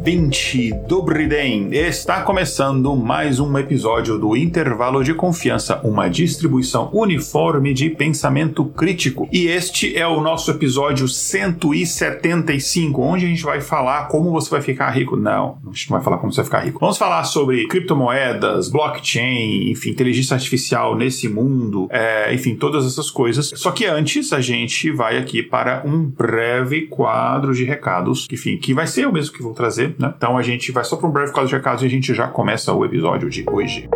Ouvinte do está começando mais um episódio do Intervalo de Confiança, uma distribuição uniforme de pensamento crítico. E este é o nosso episódio 175, onde a gente vai falar como você vai ficar rico. Não, a gente não vai falar como você vai ficar rico. Vamos falar sobre criptomoedas, blockchain, enfim, inteligência artificial nesse mundo, é, enfim, todas essas coisas. Só que antes a gente vai aqui para um breve quadro de recados, enfim, que vai ser o mesmo que vou trazer, né? Então a gente vai só para um breve quadro de recados e a gente já começa o episódio de hoje.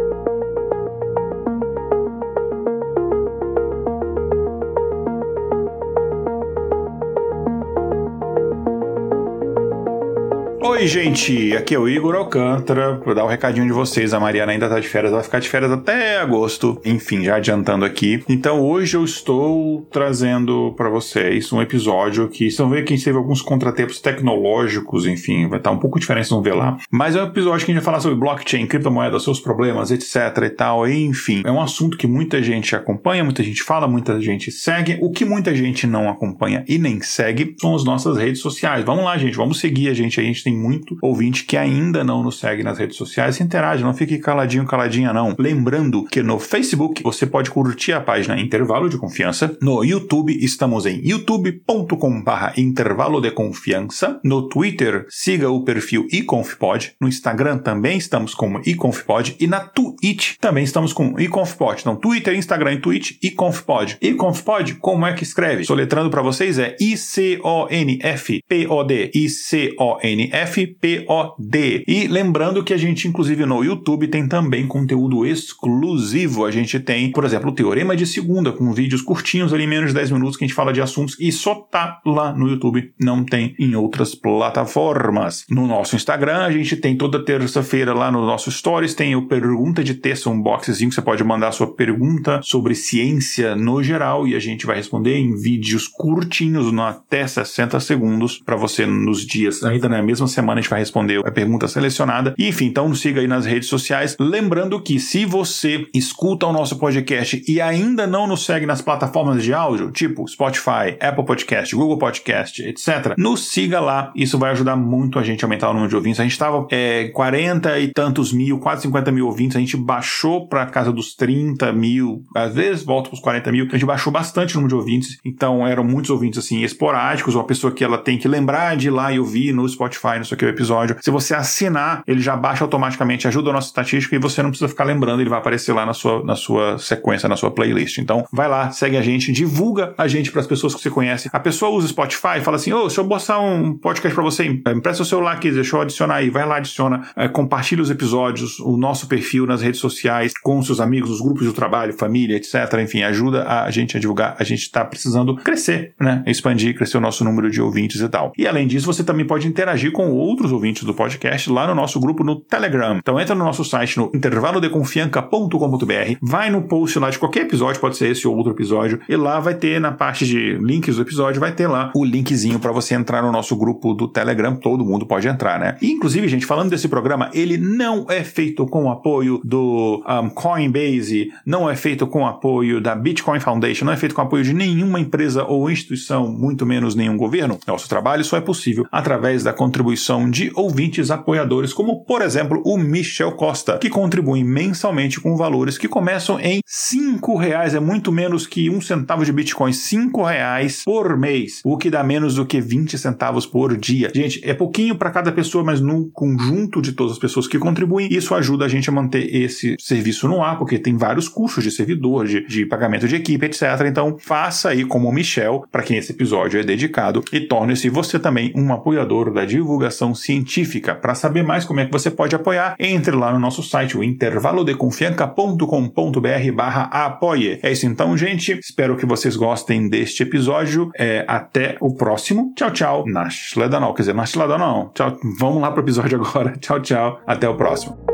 Oi, gente, aqui é o Igor Alcântara. Vou dar o um recadinho de vocês. A Mariana ainda tá de férias, vai ficar de férias até agosto. Enfim, já adiantando aqui. Então, hoje eu estou trazendo para vocês um episódio que vocês vão ver que teve alguns contratempos tecnológicos, enfim, vai estar um pouco diferente, vão ver lá. Mas é um episódio que a gente vai falar sobre blockchain, criptomoedas, seus problemas, etc e tal. Enfim, é um assunto que muita gente acompanha, muita gente fala, muita gente segue. O que muita gente não acompanha e nem segue são as nossas redes sociais. Vamos lá, gente, vamos seguir a gente. A gente tem muito ouvinte que ainda não nos segue nas redes sociais. Interage, não fique caladinho, caladinha, não. Lembrando que no Facebook você pode curtir a página Intervalo de Confiança. No YouTube estamos em youtube.com/barra intervalo de confiança. No Twitter, siga o perfil iconfpod. No Instagram também estamos como iconfpod. E na Twitch também estamos com iconfpod. Então, Twitter, Instagram e Twitch, iconfpod. Iconfpod, como é que escreve? Soletrando para vocês é I-C-O-N-F-P-O-D. I-C-O-N-F FPOD. E lembrando que a gente, inclusive no YouTube, tem também conteúdo exclusivo. A gente tem, por exemplo, o Teorema de Segunda, com vídeos curtinhos ali, menos de 10 minutos, que a gente fala de assuntos e só tá lá no YouTube, não tem em outras plataformas. No nosso Instagram, a gente tem toda terça-feira lá no nosso Stories, tem o Pergunta de Texto, um boxezinho que você pode mandar sua pergunta sobre ciência no geral e a gente vai responder em vídeos curtinhos, até 60 segundos, para você nos dias, ainda na mesma semana semana a gente vai responder a pergunta selecionada. E, enfim, então nos siga aí nas redes sociais. Lembrando que se você escuta o nosso podcast e ainda não nos segue nas plataformas de áudio, tipo Spotify, Apple Podcast, Google Podcast, etc., nos siga lá. Isso vai ajudar muito a gente a aumentar o número de ouvintes. A gente estava é, 40 e tantos mil, quase 50 mil ouvintes. A gente baixou para casa dos 30 mil, às vezes volta para os 40 mil. A gente baixou bastante o número de ouvintes. Então eram muitos ouvintes assim esporádicos, uma pessoa que ela tem que lembrar de ir lá e ouvir no Spotify, no aqui o episódio. Se você assinar, ele já baixa automaticamente, ajuda a nossa estatística e você não precisa ficar lembrando, ele vai aparecer lá na sua, na sua sequência, na sua playlist. Então, vai lá, segue a gente, divulga a gente para as pessoas que você conhece. A pessoa usa Spotify, fala assim: ô, oh, deixa eu botar um podcast para você, empresta o celular aqui, deixa eu adicionar aí, vai lá, adiciona, é, compartilha os episódios, o nosso perfil nas redes sociais, com seus amigos, os grupos de trabalho, família, etc. Enfim, ajuda a gente a divulgar. A gente está precisando crescer, né? Expandir, crescer o nosso número de ouvintes e tal. E além disso, você também pode interagir com outros ouvintes do podcast lá no nosso grupo no Telegram. Então entra no nosso site no intervalodeconfianca.com.br, vai no post lá de qualquer episódio, pode ser esse ou outro episódio, e lá vai ter na parte de links do episódio, vai ter lá o linkzinho para você entrar no nosso grupo do Telegram, todo mundo pode entrar, né? E, inclusive, gente, falando desse programa, ele não é feito com o apoio do um, Coinbase, não é feito com o apoio da Bitcoin Foundation, não é feito com o apoio de nenhuma empresa ou instituição, muito menos nenhum governo. Nosso trabalho só é possível através da contribuição de ouvintes apoiadores, como por exemplo o Michel Costa, que contribui mensalmente com valores que começam em cinco reais, é muito menos que um centavo de Bitcoin, cinco reais por mês, o que dá menos do que 20 centavos por dia. Gente, é pouquinho para cada pessoa, mas no conjunto de todas as pessoas que contribuem, isso ajuda a gente a manter esse serviço no ar, porque tem vários custos de servidor, de, de pagamento de equipe, etc. Então, faça aí como o Michel, para quem esse episódio é dedicado, e torne-se você também um apoiador da divulgação divulgação científica. Para saber mais como é que você pode apoiar, entre lá no nosso site, o intervalodeconfianca.com.br barra apoie. É isso então, gente. Espero que vocês gostem deste episódio. É, até o próximo. Tchau, tchau. Na não, quer dizer, na não. Tchau. Vamos lá pro episódio agora. Tchau, tchau. Até o próximo.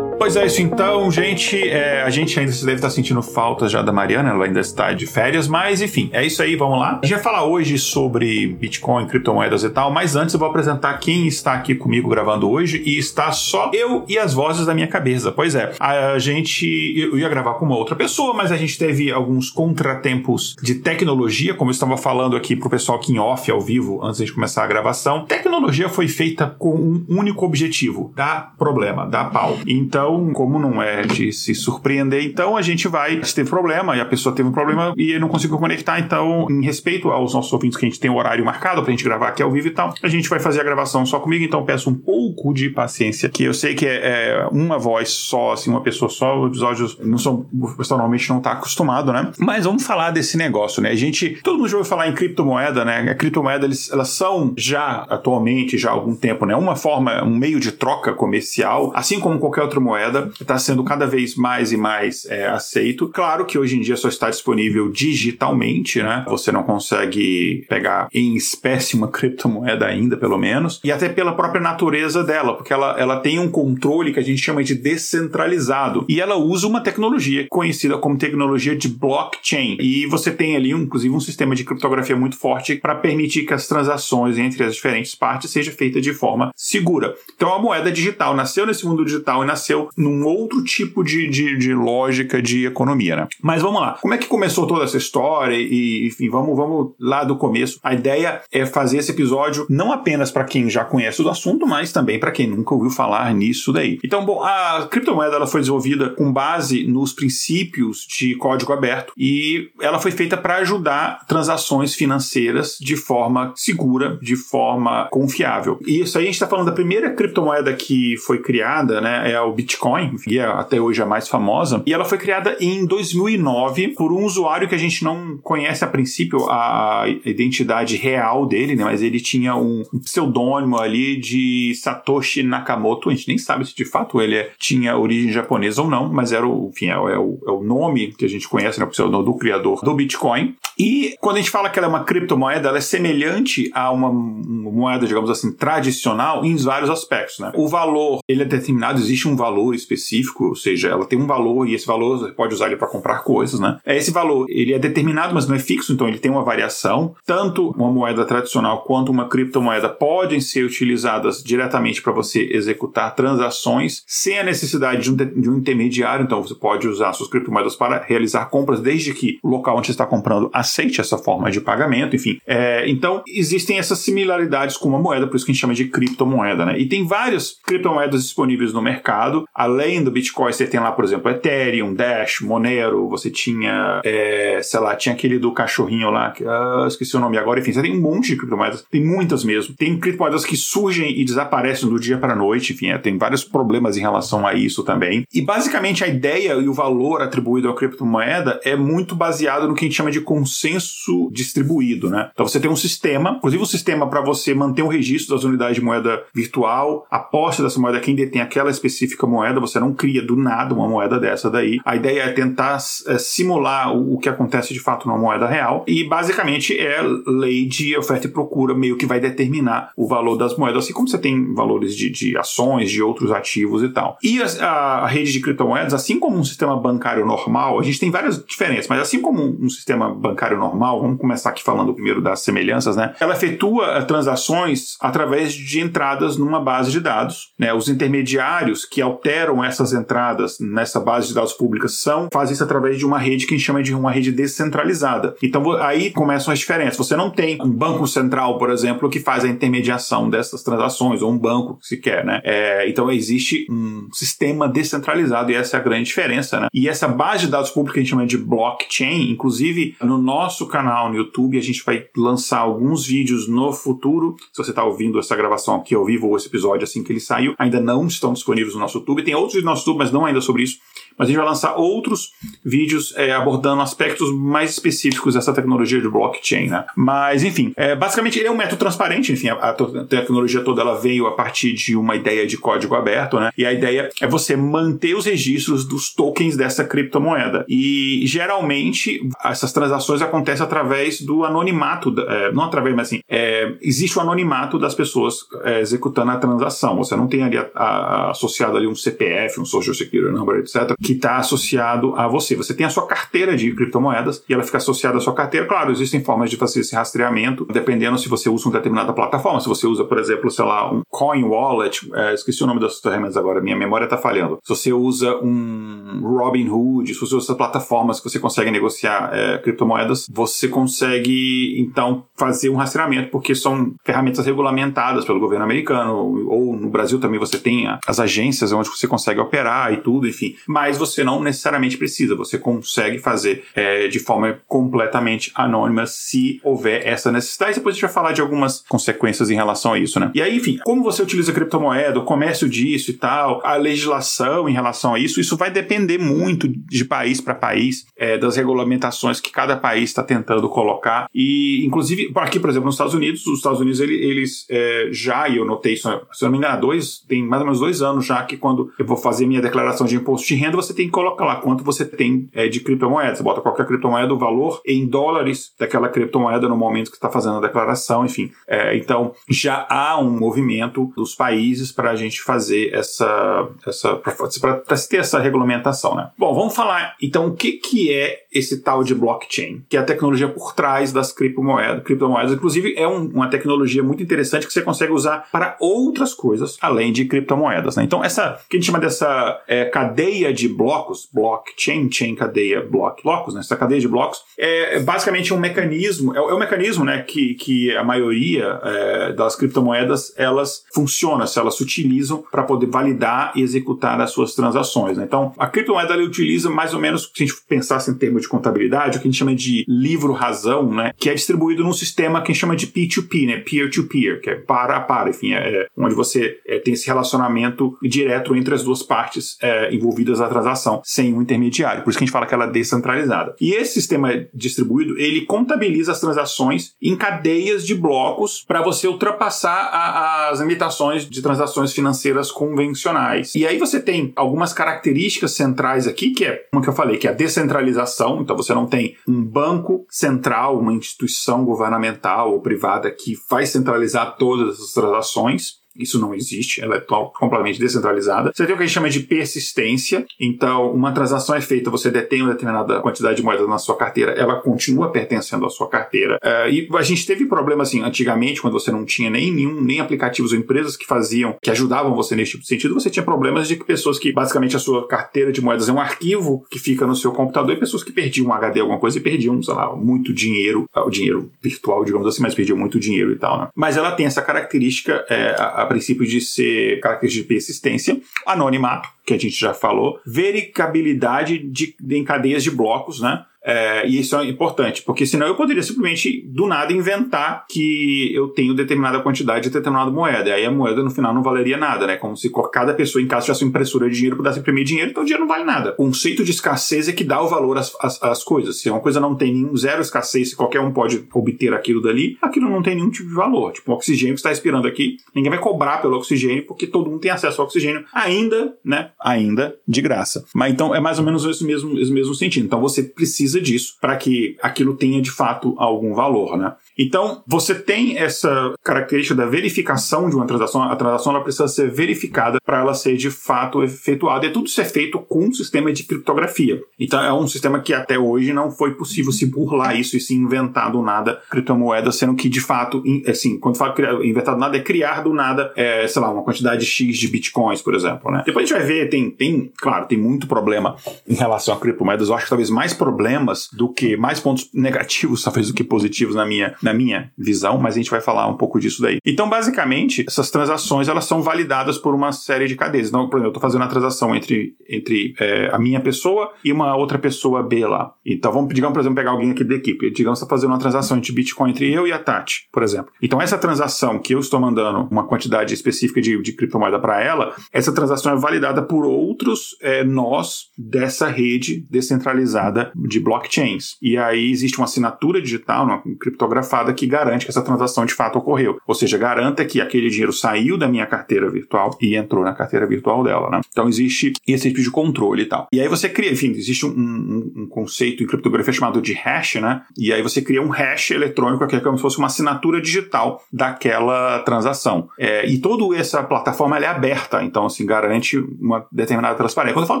Pois é, isso então, gente. É, a gente ainda deve estar sentindo falta já da Mariana, ela ainda está de férias, mas enfim, é isso aí, vamos lá. A gente vai falar hoje sobre Bitcoin, criptomoedas e tal, mas antes eu vou apresentar quem está aqui comigo gravando hoje e está só eu e as vozes da minha cabeça. Pois é, a gente. Eu ia gravar com uma outra pessoa, mas a gente teve alguns contratempos de tecnologia, como eu estava falando aqui pro pessoal aqui em off, ao vivo, antes de começar a gravação. Tecnologia foi feita com um único objetivo: dar problema, dar pau. Então, então, como não é de se surpreender, então a gente vai se teve problema e a pessoa teve um problema e não conseguiu conectar. Então, em respeito aos nossos ouvintes que a gente tem o horário marcado pra gente gravar aqui ao vivo e tal, a gente vai fazer a gravação só comigo. Então, peço um pouco de paciência, que eu sei que é, é uma voz só, assim, uma pessoa só. Os episódios não são, normalmente não tá acostumado, né? Mas vamos falar desse negócio, né? A gente, todo mundo já ouviu falar em criptomoeda, né? A criptomoeda, eles, elas são já atualmente, já há algum tempo, né? Uma forma, um meio de troca comercial, assim como qualquer outra moeda moeda está sendo cada vez mais e mais é, aceito. Claro que hoje em dia só está disponível digitalmente, né? Você não consegue pegar em espécie uma criptomoeda ainda, pelo menos, e até pela própria natureza dela, porque ela, ela tem um controle que a gente chama de descentralizado e ela usa uma tecnologia conhecida como tecnologia de blockchain. E você tem ali, inclusive, um sistema de criptografia muito forte para permitir que as transações entre as diferentes partes seja feita de forma segura. Então a moeda digital nasceu nesse mundo digital e nasceu num outro tipo de, de, de, lógica de economia, né? Mas vamos lá. Como é que começou toda essa história? E, enfim, vamos, vamos lá do começo. A ideia é fazer esse episódio não apenas para quem já conhece o assunto, mas também para quem nunca ouviu falar nisso daí. Então, bom, a criptomoeda ela foi desenvolvida com base nos princípios de código aberto e ela foi feita para ajudar transações financeiras de forma segura, de forma confiável. E isso aí a gente está falando da primeira criptomoeda que foi criada, né? É o Bitcoin Bitcoin, que é até hoje a mais famosa, e ela foi criada em 2009 por um usuário que a gente não conhece a princípio a identidade real dele, né? Mas ele tinha um pseudônimo ali de Satoshi Nakamoto. A gente nem sabe se de fato ele é, tinha origem japonesa ou não, mas era o, enfim, é, é, o, é o nome que a gente conhece, né? O pseudônimo do criador do Bitcoin. E quando a gente fala que ela é uma criptomoeda, ela é semelhante a uma, uma moeda, digamos assim, tradicional em vários aspectos, né? O valor, ele é determinado, existe um valor específico, ou seja, ela tem um valor e esse valor você pode usar ele para comprar coisas, né? É, esse valor, ele é determinado, mas não é fixo, então ele tem uma variação. Tanto uma moeda tradicional quanto uma criptomoeda podem ser utilizadas diretamente para você executar transações sem a necessidade de um, de um intermediário, então você pode usar suas criptomoedas para realizar compras desde que o local onde você está comprando aceite essa forma de pagamento, enfim. É, então, existem essas similaridades com uma moeda, por isso que a gente chama de criptomoeda, né? E tem várias criptomoedas disponíveis no mercado, além do Bitcoin, você tem lá, por exemplo, Ethereum, Dash, Monero, você tinha, é, sei lá, tinha aquele do cachorrinho lá, que, ah, esqueci o nome agora, enfim, você tem um monte de criptomoedas, tem muitas mesmo. Tem criptomoedas que surgem e desaparecem do dia para a noite, enfim, é, tem vários problemas em relação a isso também. E basicamente a ideia e o valor atribuído à criptomoeda é muito baseado no que a gente chama de consenso distribuído, né? Então você tem um sistema, inclusive um sistema para você manter o registro das unidades de moeda virtual, a posse dessa moeda, quem detém aquela específica moeda moeda, você não cria do nada uma moeda dessa daí. A ideia é tentar é, simular o, que acontece de fato numa moeda real e basicamente é lei de oferta e procura meio que vai determinar o valor das moedas, assim como você tem valores de, de ações, de outros ativos e tal. E a, a, rede de criptomoedas, assim como um sistema bancário normal, a gente tem várias diferenças, mas assim como um, um sistema bancário normal, vamos começar aqui falando primeiro das semelhanças, né? Ela efetua transações através de entradas numa base de dados, né? Os intermediários que alteram geram essas entradas nessa base de dados públicas são faz isso através de uma rede que a gente chama de uma rede descentralizada. Então aí começam as diferenças. Você não tem um banco central, por exemplo, que faz a intermediação dessas transações, ou um banco sequer, né? É, então existe um sistema descentralizado e essa é a grande diferença, né? E essa base de dados pública que a gente chama de blockchain, inclusive no nosso canal no YouTube a gente vai lançar alguns vídeos no futuro. Se você está ouvindo essa gravação aqui ao vivo ou esse episódio assim que ele saiu, ainda não estão disponíveis no nosso YouTube tem outros no nosso YouTube, mas não ainda sobre isso mas a gente vai lançar outros vídeos é, abordando aspectos mais específicos dessa tecnologia de blockchain, né? Mas, enfim, é, basicamente ele é um método transparente, enfim, a, a, tecnologia toda ela veio a partir de uma ideia de código aberto, né? E a ideia é você manter os registros dos tokens dessa criptomoeda. E geralmente essas transações acontecem através do anonimato, é, não através, mas assim, é, existe o anonimato das pessoas é, executando a transação. Você não tem ali a, a, associado ali um CPF, um Social Security Number, etc que está associado a você. Você tem a sua carteira de criptomoedas e ela fica associada à sua carteira. Claro, existem formas de fazer esse rastreamento, dependendo se você usa uma determinada plataforma. Se você usa, por exemplo, sei lá, um Coin Wallet, é, esqueci o nome das ferramentas agora, minha memória está falhando. Se você usa um Robinhood, se você usa plataformas que você consegue negociar é, criptomoedas, você consegue então fazer um rastreamento, porque são ferramentas regulamentadas pelo governo americano, ou no Brasil também você tem as agências onde você consegue operar e tudo, enfim. Mas você não necessariamente precisa, você consegue fazer é, de forma completamente anônima se houver essa necessidade. Depois a gente vai falar de algumas consequências em relação a isso, né? E aí, enfim, como você utiliza criptomoeda, o comércio disso e tal, a legislação em relação a isso, isso vai depender muito de país para país, é, das regulamentações que cada país está tentando colocar. E, inclusive, aqui, por exemplo, nos Estados Unidos, os Estados Unidos, eles, eles é, já, e eu notei isso, se não me engano, dois, tem mais ou menos dois anos já que quando eu vou fazer minha declaração de imposto de renda, você tem que colocar lá quanto você tem é, de criptomoeda. Você bota qualquer criptomoeda, o valor em dólares daquela criptomoeda no momento que está fazendo a declaração, enfim. É, então, já há um movimento dos países para a gente fazer essa. essa para ter essa regulamentação, né? Bom, vamos falar então o que, que é esse tal de blockchain, que é a tecnologia por trás das criptomoedas. criptomoedas. Inclusive, é um, uma tecnologia muito interessante que você consegue usar para outras coisas além de criptomoedas. Né? Então, essa que a gente chama dessa é, cadeia de blocos, blockchain, chain, cadeia, block, blocos, né? essa cadeia de blocos, é basicamente um mecanismo, é, é um mecanismo né, que, que a maioria é, das criptomoedas elas funcionam, se elas se utilizam para poder validar e executar as suas transações. Né? Então, a criptomoeda ela utiliza mais ou menos, se a gente pensasse em termos de contabilidade, o que a gente chama de livro-razão, né? Que é distribuído num sistema que a gente chama de P2P, né? Peer-to-peer, que é para a para, enfim, é, é onde você é, tem esse relacionamento direto entre as duas partes é, envolvidas na transação, sem um intermediário. Por isso que a gente fala que ela é descentralizada. E esse sistema distribuído, ele contabiliza as transações em cadeias de blocos para você ultrapassar a, as limitações de transações financeiras convencionais. E aí você tem algumas características centrais aqui, que é, como que eu falei, que é a descentralização então você não tem um banco central, uma instituição governamental ou privada que vai centralizar todas as transações. Isso não existe, ela é completamente descentralizada. Você tem o que a gente chama de persistência. Então, uma transação é feita, você detém uma determinada quantidade de moedas na sua carteira, ela continua pertencendo à sua carteira. Uh, e a gente teve problemas assim, antigamente, quando você não tinha nem nenhum, nem aplicativos ou empresas que faziam, que ajudavam você nesse tipo de sentido, você tinha problemas de pessoas que basicamente a sua carteira de moedas é um arquivo que fica no seu computador e pessoas que perdiam um HD, alguma coisa, e perdiam, sei lá, muito dinheiro, ah, o dinheiro virtual, digamos assim, mas perdiam muito dinheiro e tal, né? Mas ela tem essa característica, é, a, a princípio de ser característica de persistência, anonimato, que a gente já falou, verificabilidade de, de, em cadeias de blocos, né? É, e isso é importante, porque senão eu poderia simplesmente, do nada, inventar que eu tenho determinada quantidade de determinada moeda. E aí a moeda no final não valeria nada, né? Como se cada pessoa em casa tivesse uma impressora de dinheiro pudesse imprimir dinheiro, então o dinheiro não vale nada. O conceito de escassez é que dá o valor às, às, às coisas. Se uma coisa não tem nenhum zero escassez, se qualquer um pode obter aquilo dali, aquilo não tem nenhum tipo de valor. Tipo, o oxigênio que está respirando aqui, ninguém vai cobrar pelo oxigênio, porque todo mundo tem acesso ao oxigênio, ainda, né? Ainda de graça. Mas então é mais ou menos esse mesmo, esse mesmo sentido. Então você precisa disso para que aquilo tenha de fato algum valor, né? Então, você tem essa característica da verificação de uma transação. A transação ela precisa ser verificada para ela ser de fato efetuada. E tudo isso é feito com um sistema de criptografia. Então, é um sistema que até hoje não foi possível se burlar isso e se inventar do nada criptomoeda, sendo que de fato, assim, quando fala inventar do nada, é criar do nada, é, sei lá, uma quantidade X de bitcoins, por exemplo, né? Depois a gente vai ver, tem, tem, claro, tem muito problema em relação a criptomoedas. Eu acho que talvez mais problema problemas do que mais pontos negativos, talvez, do que positivos na minha, na minha visão, mas a gente vai falar um pouco disso daí. Então, basicamente, essas transações elas são validadas por uma série de cadeias. Então, por exemplo, eu estou fazendo a transação entre, entre é, a minha pessoa e uma outra pessoa B lá. Então, vamos, digamos, por exemplo, pegar alguém aqui da equipe. Digamos está fazendo uma transação entre Bitcoin entre eu e a Tati, por exemplo. Então, essa transação que eu estou mandando uma quantidade específica de, de criptomoeda para ela, essa transação é validada por outros é, nós dessa rede descentralizada de blockchains. E aí existe uma assinatura digital, uma criptografada, que garante que essa transação de fato ocorreu. Ou seja, garanta que aquele dinheiro saiu da minha carteira virtual e entrou na carteira virtual dela. Né? Então existe esse tipo de controle e tal. E aí você cria, enfim, existe um, um, um conceito em criptografia chamado de hash, né? E aí você cria um hash eletrônico que é como se fosse uma assinatura digital daquela transação. É, e toda essa plataforma é aberta, então assim, garante uma determinada transparência. Quando eu falo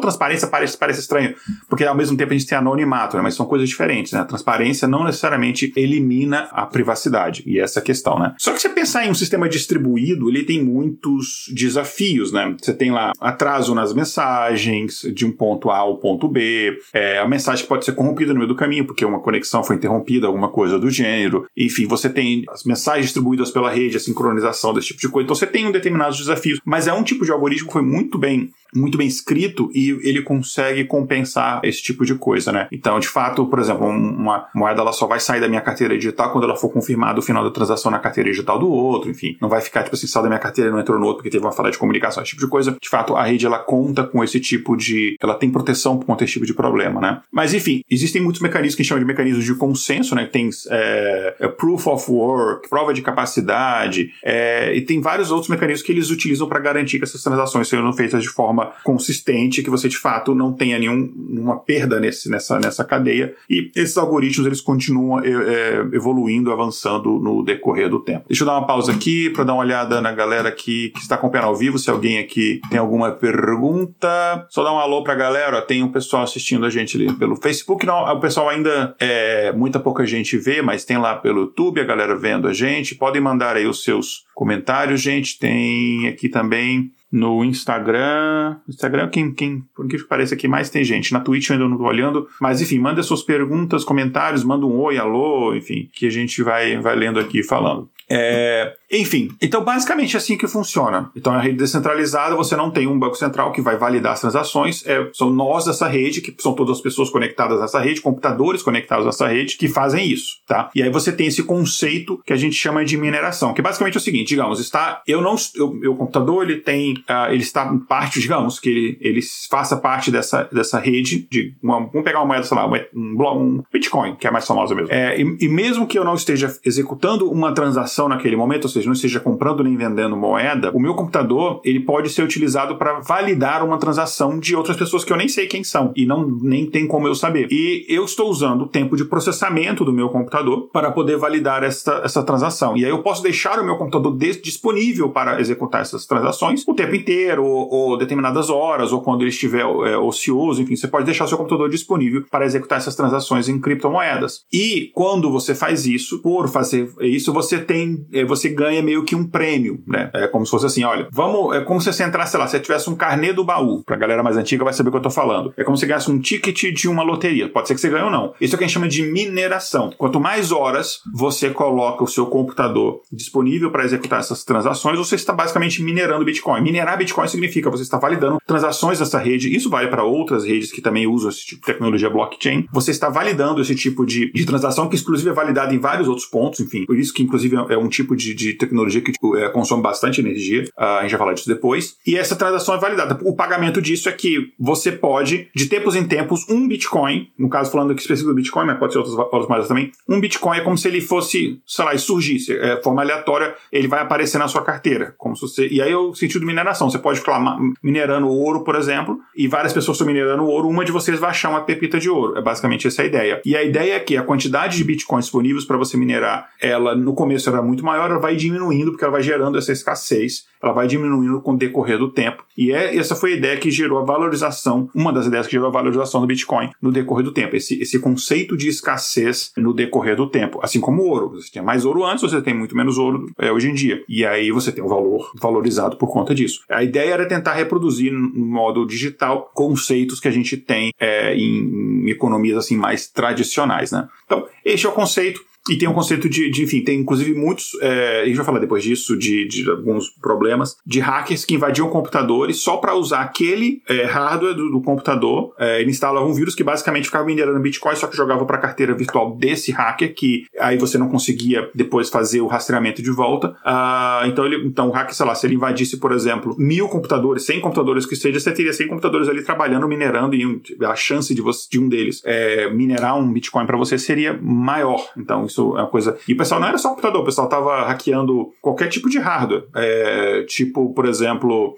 transparência, parece, parece estranho, porque ao mesmo tempo a gente tem anonimato, né? mas são coisas diferentes. Né? A transparência não necessariamente elimina a privacidade, e essa é a questão. Né? Só que você pensar em um sistema distribuído, ele tem muitos desafios. Né? Você tem lá atraso nas mensagens, de um ponto A ao ponto B, é, a mensagem pode ser corrompida no meio do caminho, porque uma conexão foi interrompida, alguma coisa do gênero. Enfim, você tem as mensagens distribuídas pela rede, a sincronização desse tipo de coisa. Então você tem um determinados desafios, mas é um tipo de algoritmo que foi muito bem muito bem escrito e ele consegue compensar esse tipo de coisa, né? Então, de fato, por exemplo, uma moeda ela só vai sair da minha carteira digital quando ela for confirmado o final da transação na carteira digital do outro, enfim. Não vai ficar, tipo assim, saiu da minha carteira e não entrou no outro porque teve uma falha de comunicação, esse tipo de coisa. De fato, a rede ela conta com esse tipo de. Ela tem proteção contra esse tipo de problema, né? Mas, enfim, existem muitos mecanismos que a gente chama de mecanismos de consenso, né? Tem é, é, proof of work, prova de capacidade, é, e tem vários outros mecanismos que eles utilizam para garantir que essas transações sejam feitas de forma consistente, que você de fato não tenha nenhuma perda nesse, nessa, nessa cadeia. E esses algoritmos eles continuam é, é, evoluindo, avançando no decorrer do tempo. Deixa eu dar uma pausa aqui para dar uma olhada na galera aqui que está acompanhando ao vivo. Se alguém aqui tem alguma pergunta, só dá um alô para a galera. Tem um pessoal assistindo a gente ali pelo Facebook. Não, o pessoal ainda é muita pouca gente vê, mas tem lá pelo YouTube a galera vendo a gente. Podem mandar aí os seus comentários, gente. Tem aqui também no Instagram. Instagram, quem, quem, por que pareça aqui mais tem gente. Na Twitch eu ainda não tô olhando. Mas enfim, manda suas perguntas, comentários, manda um oi, alô, enfim, que a gente vai, vai lendo aqui falando. É, enfim, então basicamente é assim que funciona. Então a rede descentralizada, você não tem um banco central que vai validar as transações, é, são nós dessa rede, que são todas as pessoas conectadas nessa rede, computadores conectados nessa rede, que fazem isso, tá? E aí você tem esse conceito que a gente chama de mineração, que basicamente é o seguinte, digamos, está, eu não, eu, meu computador, ele tem, uh, ele está em parte, digamos, que ele, ele faça parte dessa, dessa rede, de uma, vamos pegar uma moeda, sei lá, um, um Bitcoin, que é a mais famosa mesmo. É, e, e mesmo que eu não esteja executando uma transação naquele momento, ou seja, não esteja comprando nem vendendo moeda, o meu computador ele pode ser utilizado para validar uma transação de outras pessoas que eu nem sei quem são e não nem tem como eu saber. E eu estou usando o tempo de processamento do meu computador para poder validar essa, essa transação. E aí eu posso deixar o meu computador disponível para executar essas transações o tempo inteiro, ou, ou determinadas horas, ou quando ele estiver é, ocioso, enfim, você pode deixar o seu computador disponível para executar essas transações em criptomoedas. E quando você faz isso, por fazer isso, você tem é, você ganha meio que um prêmio, né? É como se fosse assim, olha, vamos, é como se você entrasse, sei lá, se tivesse um carnê do baú, pra galera mais antiga vai saber o que eu tô falando. É como se ganhasse um ticket de uma loteria. Pode ser que você ganhe ou não. Isso é o que a gente chama de mineração. Quanto mais horas você coloca o seu computador disponível para executar essas transações, você está basicamente minerando Bitcoin. Minerar Bitcoin significa você está validando transações dessa rede. Isso vale para outras redes que também usam esse tipo de tecnologia blockchain. Você está validando esse tipo de, de transação que, inclusive, é validada em vários outros pontos. Enfim, por isso que, inclusive, é um tipo de, de tecnologia que tipo, é, consome bastante energia. Uh, a gente vai falar disso depois. E essa transação é validada. O pagamento disso é que você pode, de tempos em tempos, um Bitcoin, no caso falando aqui específico do Bitcoin, mas pode ser outras, outras moedas também, um Bitcoin é como se ele fosse, sei lá, surgisse, é, forma aleatória, ele vai aparecer na sua carteira. Como se você, e aí é o sentido de mineração. Você pode ficar minerando ouro, por exemplo, e várias pessoas estão minerando ouro, uma de vocês vai achar uma pepita de ouro. É basicamente essa a ideia. E a ideia é que a quantidade de Bitcoins disponíveis para você minerar, ela no começo era muito maior, ela vai diminuindo, porque ela vai gerando essa escassez, ela vai diminuindo com o decorrer do tempo. E é, essa foi a ideia que gerou a valorização, uma das ideias que gerou a valorização do Bitcoin no decorrer do tempo, esse, esse conceito de escassez no decorrer do tempo. Assim como o ouro. Você tinha mais ouro antes, você tem muito menos ouro é, hoje em dia. E aí você tem um valor valorizado por conta disso. A ideia era tentar reproduzir no modo digital conceitos que a gente tem é, em, em economias assim mais tradicionais, né? Então, este é o conceito. E tem um conceito de, de enfim, tem inclusive muitos, é, a gente vai falar depois disso, de, de alguns problemas, de hackers que invadiam computadores só para usar aquele é, hardware do, do computador. É, ele um vírus que basicamente ficava minerando Bitcoin, só que jogava para a carteira virtual desse hacker, que aí você não conseguia depois fazer o rastreamento de volta. Ah, então, ele, então o hacker, sei lá, se ele invadisse, por exemplo, mil computadores, 100 computadores que seja, você teria 100 computadores ali trabalhando, minerando, e a chance de, você, de um deles é, minerar um Bitcoin para você seria maior. Então, isso isso é uma coisa. E o pessoal não era só computador, o pessoal tava hackeando qualquer tipo de hardware. É, tipo, por exemplo,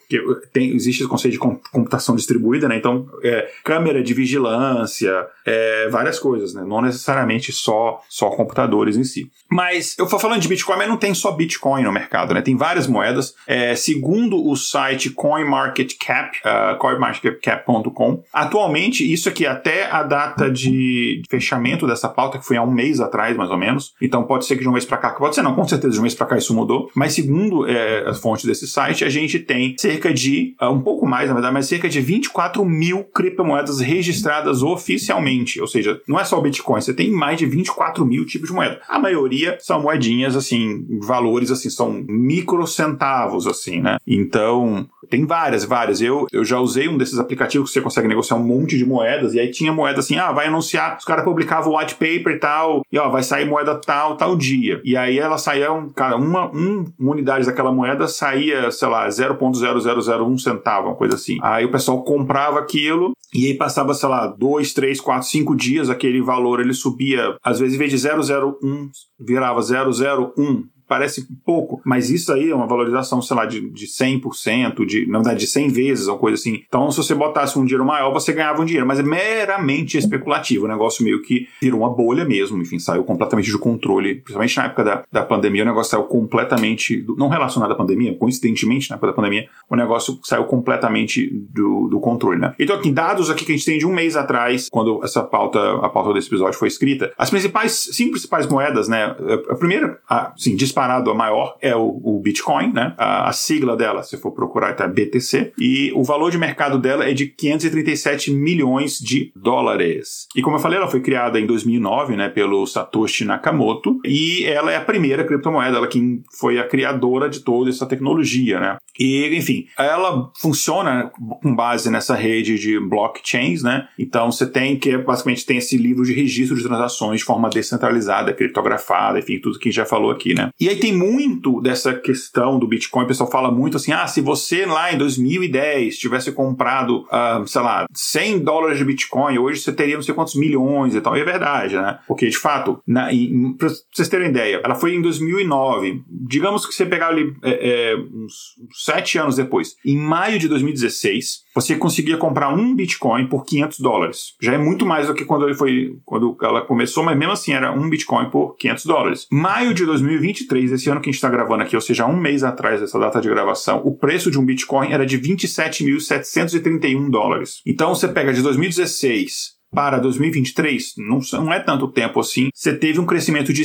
tem, existe esse conceito de computação distribuída, né? Então, é, câmera de vigilância, é, várias coisas, né? Não necessariamente só, só computadores em si. Mas eu tô falando de Bitcoin, mas não tem só Bitcoin no mercado, né? Tem várias moedas. É, segundo o site CoinMarketCap, uh, coinmarketcap.com, atualmente, isso aqui até a data de fechamento dessa pauta, que foi há um mês atrás, mais ou menos menos. Então pode ser que de um mês para cá, pode ser não, com certeza de um mês para cá isso mudou. Mas segundo é, as fontes desse site, a gente tem cerca de, uh, um pouco mais na verdade, mas cerca de 24 mil criptomoedas registradas oficialmente. Ou seja, não é só o Bitcoin, você tem mais de 24 mil tipos de moeda. A maioria são moedinhas, assim, valores, assim, são microcentavos, assim, né? Então, tem várias, várias. Eu, eu já usei um desses aplicativos que você consegue negociar um monte de moedas, e aí tinha moeda assim, ah, vai anunciar, os caras publicavam o white paper e tal, e ó, vai sair moeda moeda tal, tal dia. E aí ela saía, um, cara, uma, um, uma unidade daquela moeda saía, sei lá, 0.0001 centavo, uma coisa assim. Aí o pessoal comprava aquilo e aí passava, sei lá, 2, 3, 4, 5 dias, aquele valor ele subia, às vezes em vez de 001, virava 001 parece pouco, mas isso aí é uma valorização, sei lá, de, de 100%, de, na verdade, de 100 vezes, uma coisa assim. Então, se você botasse um dinheiro maior, você ganhava um dinheiro, mas é meramente especulativo, o negócio meio que virou uma bolha mesmo, enfim, saiu completamente de controle, principalmente na época da, da pandemia, o negócio saiu completamente, não relacionado à pandemia, coincidentemente na época da pandemia, o negócio saiu completamente do, do controle, né? Então, aqui, dados aqui que a gente tem de um mês atrás, quando essa pauta, a pauta desse episódio foi escrita, as principais, cinco principais moedas, né, a primeira, a, sim, disparado a maior é o, o Bitcoin, né? A, a, sigla dela, se for procurar, tá BTC. E o valor de mercado dela é de 537 milhões de dólares. E como eu falei, ela foi criada em 2009, né, pelo Satoshi Nakamoto. E ela é a primeira criptomoeda, ela que foi a criadora de toda essa tecnologia, né? E, enfim, ela funciona com base nessa rede de blockchains, né? Então você tem que, basicamente, tem esse livro de registro de transações de forma descentralizada, criptografada, enfim, tudo que já falou aqui, né? E aí tem muito dessa questão do Bitcoin, o pessoal fala muito assim, ah, se você lá em 2010 tivesse comprado, uh, sei lá, 100 dólares de Bitcoin, hoje você teria não sei quantos milhões e tal. E é verdade, né? Porque, de fato, na, em, pra vocês terem ideia, ela foi em 2009. Digamos que você pegar ali é, é, uns sete anos depois. Em maio de 2016, você conseguia comprar um Bitcoin por 500 dólares. Já é muito mais do que quando ele foi, quando ela começou, mas mesmo assim era um Bitcoin por 500 dólares. Maio de 2023, esse ano que a gente está gravando aqui, ou seja, um mês atrás dessa data de gravação, o preço de um Bitcoin era de 27.731 dólares. Então você pega de 2016 para 2023, não, não é tanto tempo assim, você teve um crescimento de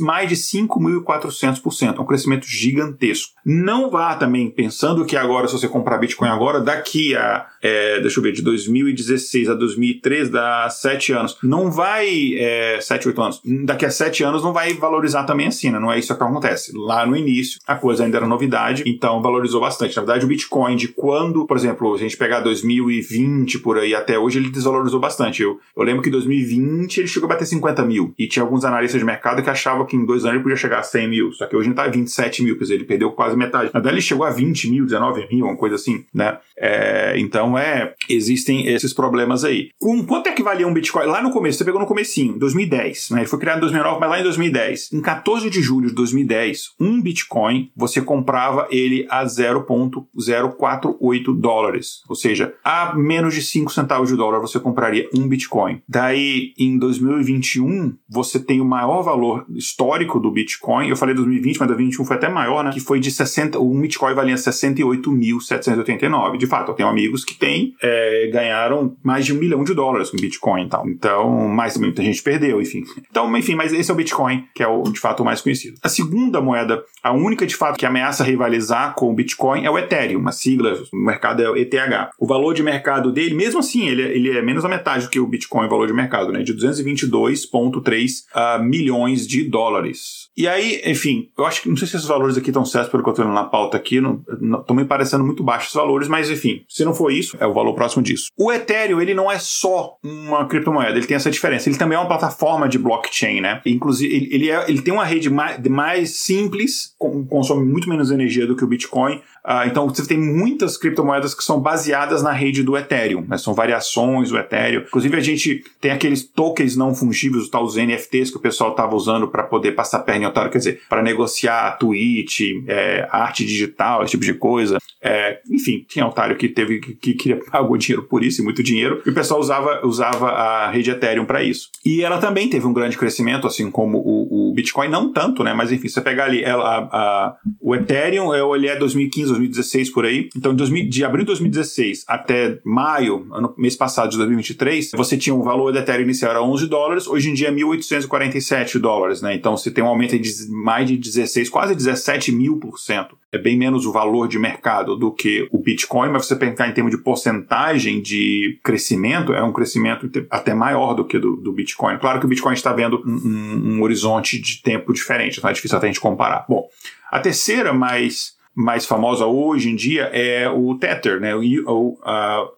mais de 5.400%, um crescimento gigantesco. Não vá também pensando que agora, se você comprar Bitcoin agora, daqui a, é, deixa eu ver, de 2016 a 2003, dá 7 anos, não vai, é, 7, 8 anos, daqui a 7 anos não vai valorizar também assim, né? Não é isso que acontece. Lá no início, a coisa ainda era novidade, então valorizou bastante. Na verdade, o Bitcoin de quando, por exemplo, a gente pegar 2020 por aí até hoje, ele desvalorizou bastante. Eu, eu lembro que em 2020 ele chegou a bater 50 mil. E tinha alguns analistas de mercado que achavam que em dois anos ele podia chegar a 100 mil. Só que hoje ele está a 27 mil, quer dizer, ele perdeu quase metade. Na verdade, ele chegou a 20 mil, 19 mil, uma coisa assim, né? É, então é. Existem esses problemas aí. Com quanto é que valia um Bitcoin? Lá no começo, você pegou no comecinho, 2010, né? Ele foi criado em 2009, mas lá em 2010. Em 14 de julho de 2010, um Bitcoin, você comprava ele a 0.048 dólares. Ou seja, a menos de 5 centavos de dólar você compraria um Bitcoin. Daí, em 2021, você tem o maior valor histórico do Bitcoin. Eu falei 2020, mas 2021 foi até maior, né? Que foi de 60. Um Bitcoin valia 68.789. De fato, eu tenho amigos que têm, é, ganharam mais de um milhão de dólares com Bitcoin e tal. Então, mais também muita gente perdeu, enfim. Então, enfim, mas esse é o Bitcoin, que é o de fato o mais conhecido. A segunda moeda, a única de fato que ameaça rivalizar com o Bitcoin é o Ethereum, uma sigla no mercado é o ETH. O valor de mercado dele, mesmo assim, ele, é, ele é menos a metade do que o Bitcoin, o valor de mercado, né? De 222,3 uh, milhões de dólares. E aí, enfim, eu acho que não sei se esses valores aqui estão certos pelo que eu estou na pauta aqui, estão me parecendo muito baixos os valores, mas enfim, se não for isso, é o valor próximo disso. O Ethereum, ele não é só uma criptomoeda, ele tem essa diferença. Ele também é uma plataforma de blockchain, né? Inclusive, ele, ele, é, ele tem uma rede mais, mais simples, consome muito menos energia do que o Bitcoin, Uh, então você tem muitas criptomoedas que são baseadas na rede do Ethereum, né? são variações do Ethereum. Inclusive a gente tem aqueles tokens não fungíveis, os tal NFTs que o pessoal estava usando para poder passar perna em otário, quer dizer, para negociar tweet, é, arte digital, esse tipo de coisa. É, enfim, tinha otário que teve que, que pagou dinheiro por isso e muito dinheiro, e o pessoal usava, usava a rede Ethereum para isso. E ela também teve um grande crescimento, assim como o, o Bitcoin, não tanto, né? Mas enfim, você pegar ali ela, a, a, o Ethereum, ele é 2015, 2016 por aí. Então, de, 2000, de abril de 2016 até maio, ano, mês passado de 2023, você tinha um valor da Ethereum inicial era 11 dólares, hoje em dia é 1.847 dólares, né? Então, você tem um aumento de mais de 16, quase 17 mil por cento. É bem menos o valor de mercado do que o Bitcoin, mas você pensar em termos de porcentagem de crescimento, é um crescimento até maior do que do, do Bitcoin. Claro que o Bitcoin está vendo um, um, um horizonte de tempo diferente, então é difícil até a gente comparar. Bom, a terceira mais mais famosa hoje em dia é o Tether, né, o,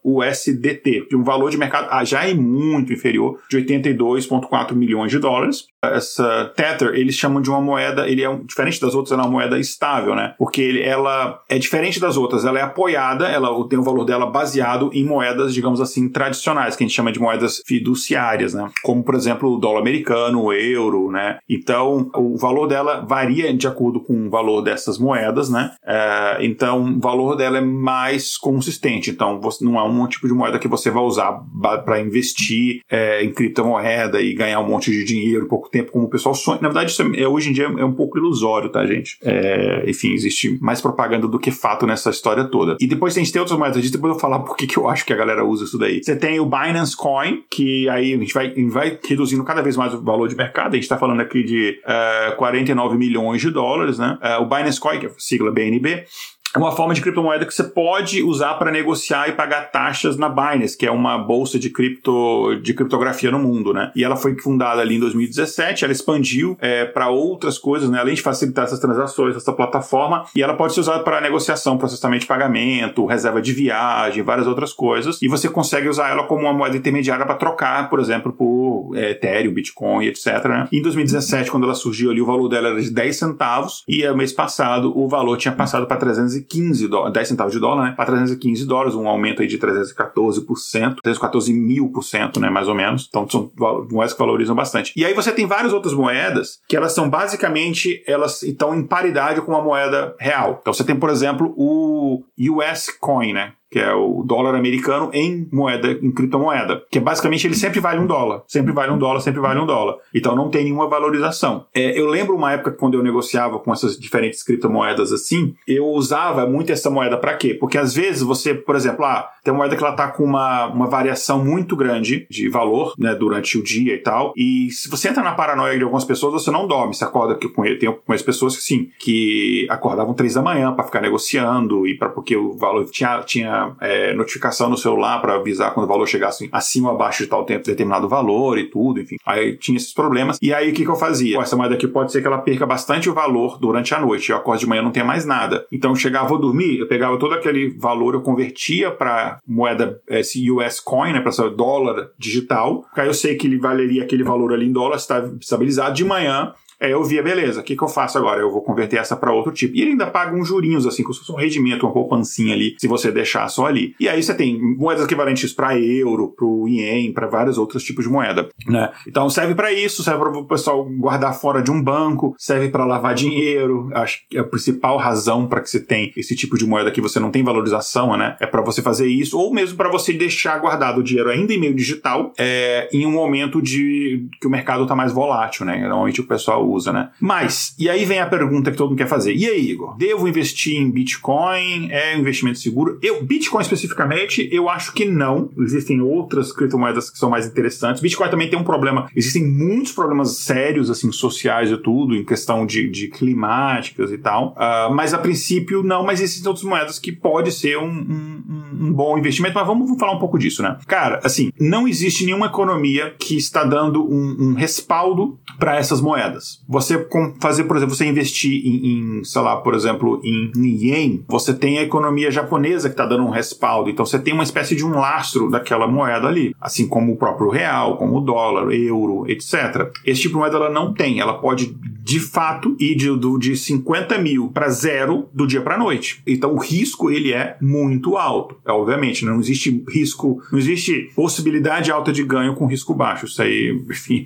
USDT, que um valor de mercado ah, já é muito inferior, de 82,4 milhões de dólares. Essa Tether, eles chamam de uma moeda, ele é diferente das outras, ela é uma moeda estável, né? Porque ele, ela é diferente das outras, ela é apoiada, ela tem o valor dela baseado em moedas, digamos assim, tradicionais, que a gente chama de moedas fiduciárias, né? Como, por exemplo, o dólar americano, o euro, né? Então, o valor dela varia de acordo com o valor dessas moedas, né? É, então, o valor dela é mais consistente. Então, você, não é um tipo de moeda que você vai usar para investir é, em criptomoeda e ganhar um monte de dinheiro em pouco tempo, como o pessoal sonha. Na verdade, isso é, é hoje em dia é um pouco ilusório, tá, gente? É, enfim, existe mais propaganda do que fato nessa história toda. E depois a gente tem outras moedas. Depois eu vou falar por que, eu acho que a galera usa isso daí. Você tem o Binance Coin, que aí a gente vai, vai reduzindo cada vez mais o valor de mercado. A gente está falando aqui de uh, é, 49 milhões de dólares, né? Uh, o Binance Coin, que é a sigla BNB, BNB é uma forma de criptomoeda que você pode usar para negociar e pagar taxas na Binance, que é uma bolsa de cripto de criptografia no mundo, né? E ela foi fundada ali em 2017, ela expandiu é, para outras coisas, né? Além de facilitar essas transações, essa plataforma, e ela pode ser usada para negociação, processamento de pagamento, reserva de viagem, várias outras coisas. E você consegue usar ela como uma moeda intermediária para trocar, por exemplo, por é, Ethereum, Bitcoin, etc. Né? Em 2017, quando ela surgiu ali, o valor dela era de 10 centavos, e no mês passado o valor tinha passado para 300 315 dólares, 10 centavos de dólar, né, para 315 dólares, um aumento aí de 314%, 314 mil por cento, né, mais ou menos. Então são moedas que valorizam bastante. E aí você tem várias outras moedas que elas são basicamente, elas estão em paridade com uma moeda real. Então você tem, por exemplo, o US Coin, né, que é o dólar americano em moeda, em criptomoeda, que é basicamente ele sempre vale um dólar, sempre vale um dólar, sempre vale um dólar. Então não tem nenhuma valorização. É, eu lembro uma época quando eu negociava com essas diferentes criptomoedas assim, eu usava muito essa moeda para quê? Porque às vezes você, por exemplo, ah, tem uma moeda que ela tá com uma, uma variação muito grande de valor, né, durante o dia e tal, e se você entra na paranoia de algumas pessoas, você não dorme, você acorda que com tem algumas pessoas que sim, que acordavam três da manhã para ficar negociando e para porque o valor tinha, tinha é, notificação no celular para avisar quando o valor chegasse acima ou abaixo de tal tempo, determinado valor e tudo, enfim. Aí tinha esses problemas. E aí o que, que eu fazia? Essa moeda aqui pode ser que ela perca bastante o valor durante a noite. Eu acordo de manhã não tem mais nada. Então eu chegava, vou dormir, eu pegava todo aquele valor, eu convertia para moeda esse US coin, né, para dólar digital. Aí eu sei que ele valeria aquele valor ali em dólar estabilizado de manhã Aí eu via, beleza, o que, que eu faço agora? Eu vou converter essa para outro tipo. E ele ainda paga uns jurinhos, assim, como se fosse um rendimento, uma poupancinha ali, se você deixar só ali. E aí você tem moedas equivalentes para euro, para o ien, para vários outros tipos de moeda, né? Então serve para isso, serve para o pessoal guardar fora de um banco, serve para lavar dinheiro. Acho que a principal razão para que você tem esse tipo de moeda que você não tem valorização, né? É para você fazer isso, ou mesmo para você deixar guardado o dinheiro ainda em meio digital, é, em um momento de que o mercado está mais volátil, né? Normalmente o pessoal usa, né? Mas, e aí vem a pergunta que todo mundo quer fazer. E aí, Igor? Devo investir em Bitcoin? É um investimento seguro? Eu, Bitcoin especificamente, eu acho que não. Existem outras criptomoedas que são mais interessantes. Bitcoin também tem um problema. Existem muitos problemas sérios, assim, sociais e tudo, em questão de, de climáticas e tal. Uh, mas a princípio, não. Mas existem outras moedas que pode ser um, um, um bom investimento. Mas vamos falar um pouco disso, né? Cara, assim, não existe nenhuma economia que está dando um, um respaldo para essas moedas. Você fazer, por exemplo, você investir em, em, sei lá, por exemplo, em, yen, você tem a economia japonesa que está dando um respaldo. Então você tem uma espécie de um lastro daquela moeda ali, assim como o próprio real, como o dólar, euro, etc. Esse tipo de moeda ela não tem. Ela pode de fato ir de, de 50 mil para zero do dia para noite. Então o risco ele é muito alto. É, obviamente, não existe risco, não existe possibilidade alta de ganho com risco baixo. Isso aí, enfim,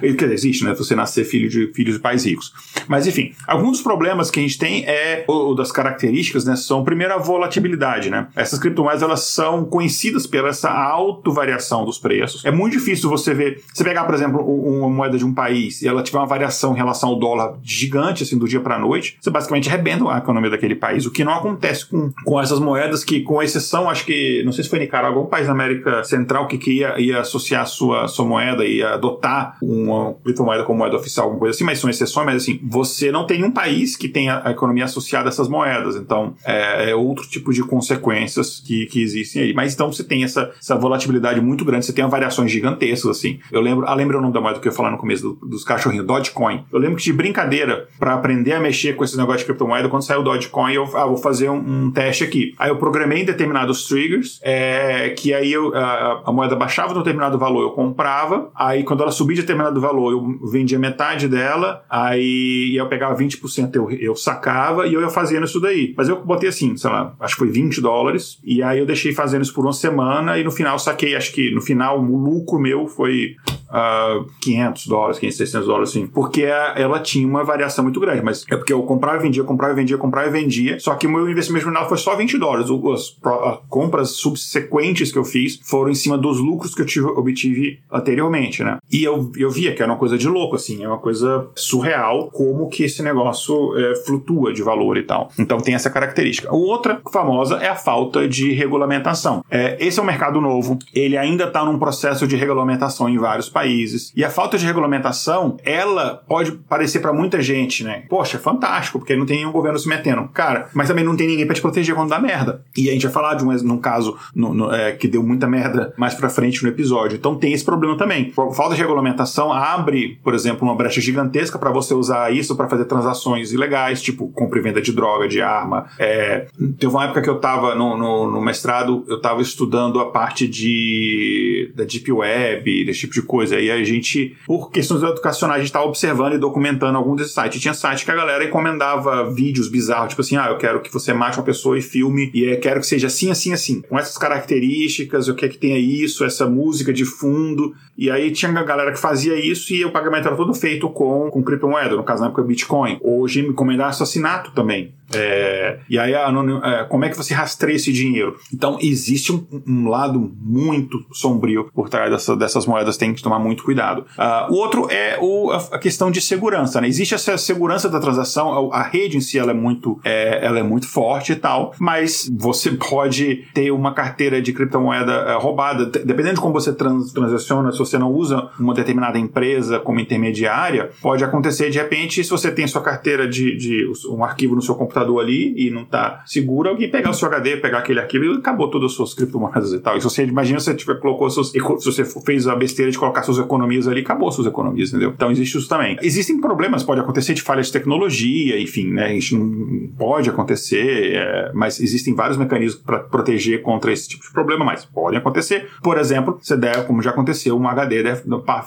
quer dizer, existe, né? Você nascer filho de filhos de pais ricos. Mas enfim, alguns dos problemas que a gente tem é, ou das características, né, são primeiro a volatilidade, né? Essas criptomoedas elas são conhecidas pela essa autovariação dos preços. É muito difícil você ver, você pegar, por exemplo, uma moeda de um país e ela tiver uma variação em relação ao dólar gigante, assim, do dia para noite, você basicamente arrebenta a economia daquele país, o que não acontece com, com essas moedas que, com exceção, acho que, não sei se foi Nicarágua, algum país da América Central que, que ia, ia associar sua, sua moeda, ia adotar uma criptomoeda como moeda oficial, alguma coisa assim, mas são exceções, mas assim, você não tem um país que tenha a economia associada a essas moedas, então é, é outro tipo de consequências que, que existem aí. Mas então você tem essa, essa volatilidade muito grande, você tem variações gigantescas, assim. Eu lembro, ah, lembra o nome da moeda que eu ia falar no começo do, dos cachorrinhos, Dogecoin. Eu lembro que de brincadeira, para aprender a mexer com esse negócio de criptomoeda, quando saiu o Dogecoin, eu ah, vou fazer um, um, teste aqui. Aí eu programei determinados triggers, é, que aí eu, a, a moeda baixava de um determinado valor, eu comprava, aí quando ela subia de determinado valor, eu vendia metade dela, aí eu pegava 20%, eu, eu sacava e eu ia fazendo isso daí. Mas eu botei assim, sei lá, acho que foi 20 dólares, e aí eu deixei fazendo isso por uma semana, e no final saquei, acho que no final o lucro meu foi uh, 500 dólares, 500, 600 dólares, assim, porque ela tinha uma variação muito grande, mas é porque eu comprava e vendia, comprava e vendia, comprava e vendia, só que o meu investimento final foi só 20 dólares. As, as compras subsequentes que eu fiz foram em cima dos lucros que eu tive, obtive anteriormente, né? E eu, eu via que era uma coisa de louco, assim, é uma coisa surreal como que esse negócio é, flutua de valor e tal. Então tem essa característica. Outra famosa é a falta de regulamentação. É, esse é um mercado novo, ele ainda está num processo de regulamentação em vários países países. E a falta de regulamentação, ela pode parecer para muita gente, né? Poxa, é fantástico, porque não tem nenhum governo se metendo. Cara, mas também não tem ninguém para te proteger quando dá merda. E a gente vai falar de um num caso no, no, é, que deu muita merda mais pra frente no episódio. Então tem esse problema também. Falta de regulamentação abre, por exemplo, uma brecha gigantesca para você usar isso para fazer transações ilegais, tipo compra e venda de droga, de arma. É, teve uma época que eu tava no, no, no mestrado, eu tava estudando a parte de da Deep Web, desse tipo de coisa coisa. E a gente, por questões educacionais, a gente estava observando e documentando algum desses sites. Tinha site que a galera encomendava vídeos bizarros, tipo assim, ah, eu quero que você mate uma pessoa e filme, e eu quero que seja assim, assim, assim. Com essas características, eu quero que tenha isso, essa música de fundo. E aí tinha a galera que fazia isso e o pagamento era todo feito com, com criptomoeda, no caso na época Bitcoin. Hoje me encomendar assassinato também. É, e aí, é, como é que você rastreia esse dinheiro? Então, existe um, um lado muito sombrio por trás dessa, dessas moedas, tem que tomar muito cuidado. Uh, o outro é o, a questão de segurança. Né? Existe essa segurança da transação, a, a rede em si ela é, muito, é, ela é muito forte e tal, mas você pode ter uma carteira de criptomoeda é, roubada, dependendo de como você trans, transaciona, se você não usa uma determinada empresa como intermediária, pode acontecer de repente, se você tem sua carteira de, de um arquivo no seu computador computador ali e não tá seguro, alguém pegar o seu HD, pegar aquele arquivo e acabou todas as suas criptomoedas e tal. Se você imagina se você tiver, colocou suas, se você fez a besteira de colocar suas economias ali, acabou suas economias, entendeu? Então existe isso também. Existem problemas, pode acontecer de falha de tecnologia, enfim, né? A gente não pode acontecer, é, mas existem vários mecanismos para proteger contra esse tipo de problema, mas podem acontecer. Por exemplo, você der, como já aconteceu, um HD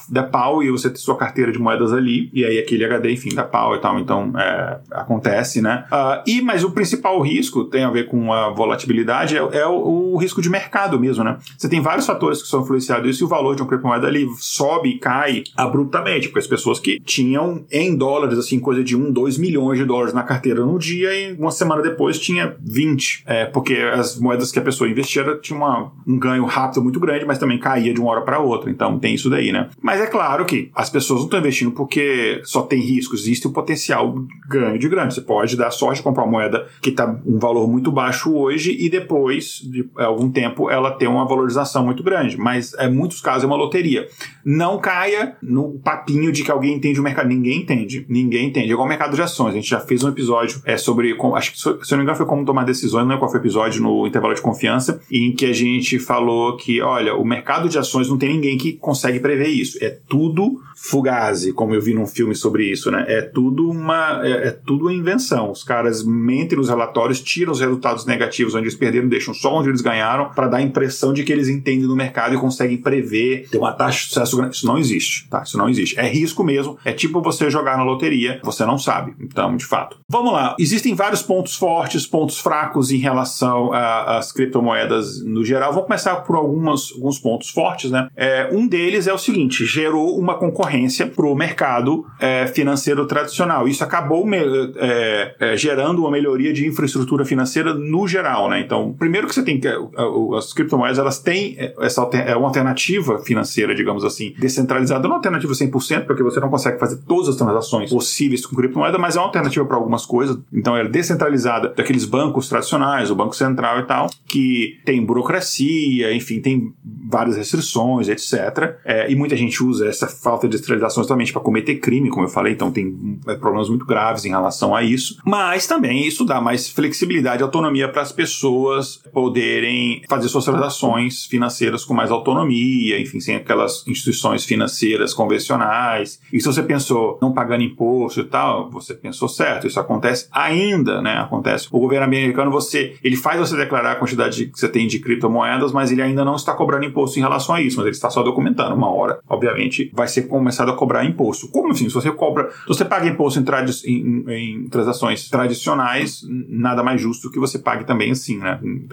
da pau e você tem sua carteira de moedas ali, e aí aquele HD, enfim, da pau e tal. Então, é, acontece, né? Uh, e, mas o principal risco tem a ver com a volatilidade, é, é o, o, risco de mercado mesmo, né? Você tem vários fatores que são influenciados isso e o valor de uma criptomoeda ali sobe e cai abruptamente, porque as pessoas que tinham em dólares, assim, coisa de 1, 2 milhões de dólares na carteira no dia e uma semana depois tinha 20, é, porque as moedas que a pessoa investia tinha uma, um ganho rápido muito grande, mas também caía de uma hora para outra. Então tem isso daí, né? Mas é claro que as pessoas não estão investindo porque só tem risco, existe o um potencial ganho de grana. Você pode dar sorte de comprar uma moeda que está um valor muito baixo hoje e depois de algum tempo ela ter uma valorização muito grande. Mas em muitos casos é uma loteria. Não caia no papinho de que alguém entende o mercado. Ninguém entende. Ninguém entende. É igual o mercado de ações. A gente já fez um episódio é, sobre. Acho que se eu não me engano foi como tomar decisões, não lembro qual foi o episódio no intervalo de confiança, em que a gente falou que, olha, o mercado de ações não tem ninguém que consegue prever isso. É tudo fugazi, como eu vi num filme sobre isso, né? É tudo uma é, é tudo uma invenção. Os caras mentem nos relatórios, tiram os resultados negativos onde eles perderam, deixam só onde eles ganharam para dar a impressão de que eles entendem do mercado e conseguem prever, ter uma taxa de sucesso grande. Isso não existe, tá? Isso não existe. É risco mesmo. É tipo você jogar na loteria, você não sabe. Então, de fato. Vamos lá. Existem vários pontos fortes, pontos fracos em relação às criptomoedas no geral. Vou começar por algumas, alguns pontos fortes, né? É, um deles é o seguinte: gerou uma concorrência para o mercado é, financeiro tradicional. Isso acabou é, é, gerando uma melhoria de infraestrutura financeira no geral. Né? Então, primeiro que você tem que. As criptomoedas elas têm essa é uma alternativa financeira, digamos assim, descentralizada. Não é uma alternativa 100%, porque você não consegue fazer todas as transações possíveis com criptomoeda, mas é uma alternativa para algumas coisas. Então, é descentralizada daqueles bancos tradicionais, o Banco Central e tal, que tem burocracia, enfim, tem várias restrições, etc. É, e muita gente usa essa falta de descentralização somente para cometer crime, como eu falei, então tem é, problemas muito graves em relação a isso. Mas também isso dá mais flexibilidade e autonomia para as pessoas poderem fazer suas transações financeiras com mais autonomia, enfim, sem aquelas instituições financeiras convencionais. E se você pensou não pagando imposto e tal, você pensou certo. Isso acontece ainda, né? Acontece. O governo americano, você, ele faz você declarar a quantidade que você tem de criptomoedas, mas ele ainda não está cobrando imposto em relação a isso, mas ele está só documentando. Uma hora, obviamente, vai ser começado a cobrar imposto. Como assim? Se você cobra, se você paga imposto em, tradi em, em transações tradicionais, nada mais justo que você pague também assim, né? Em,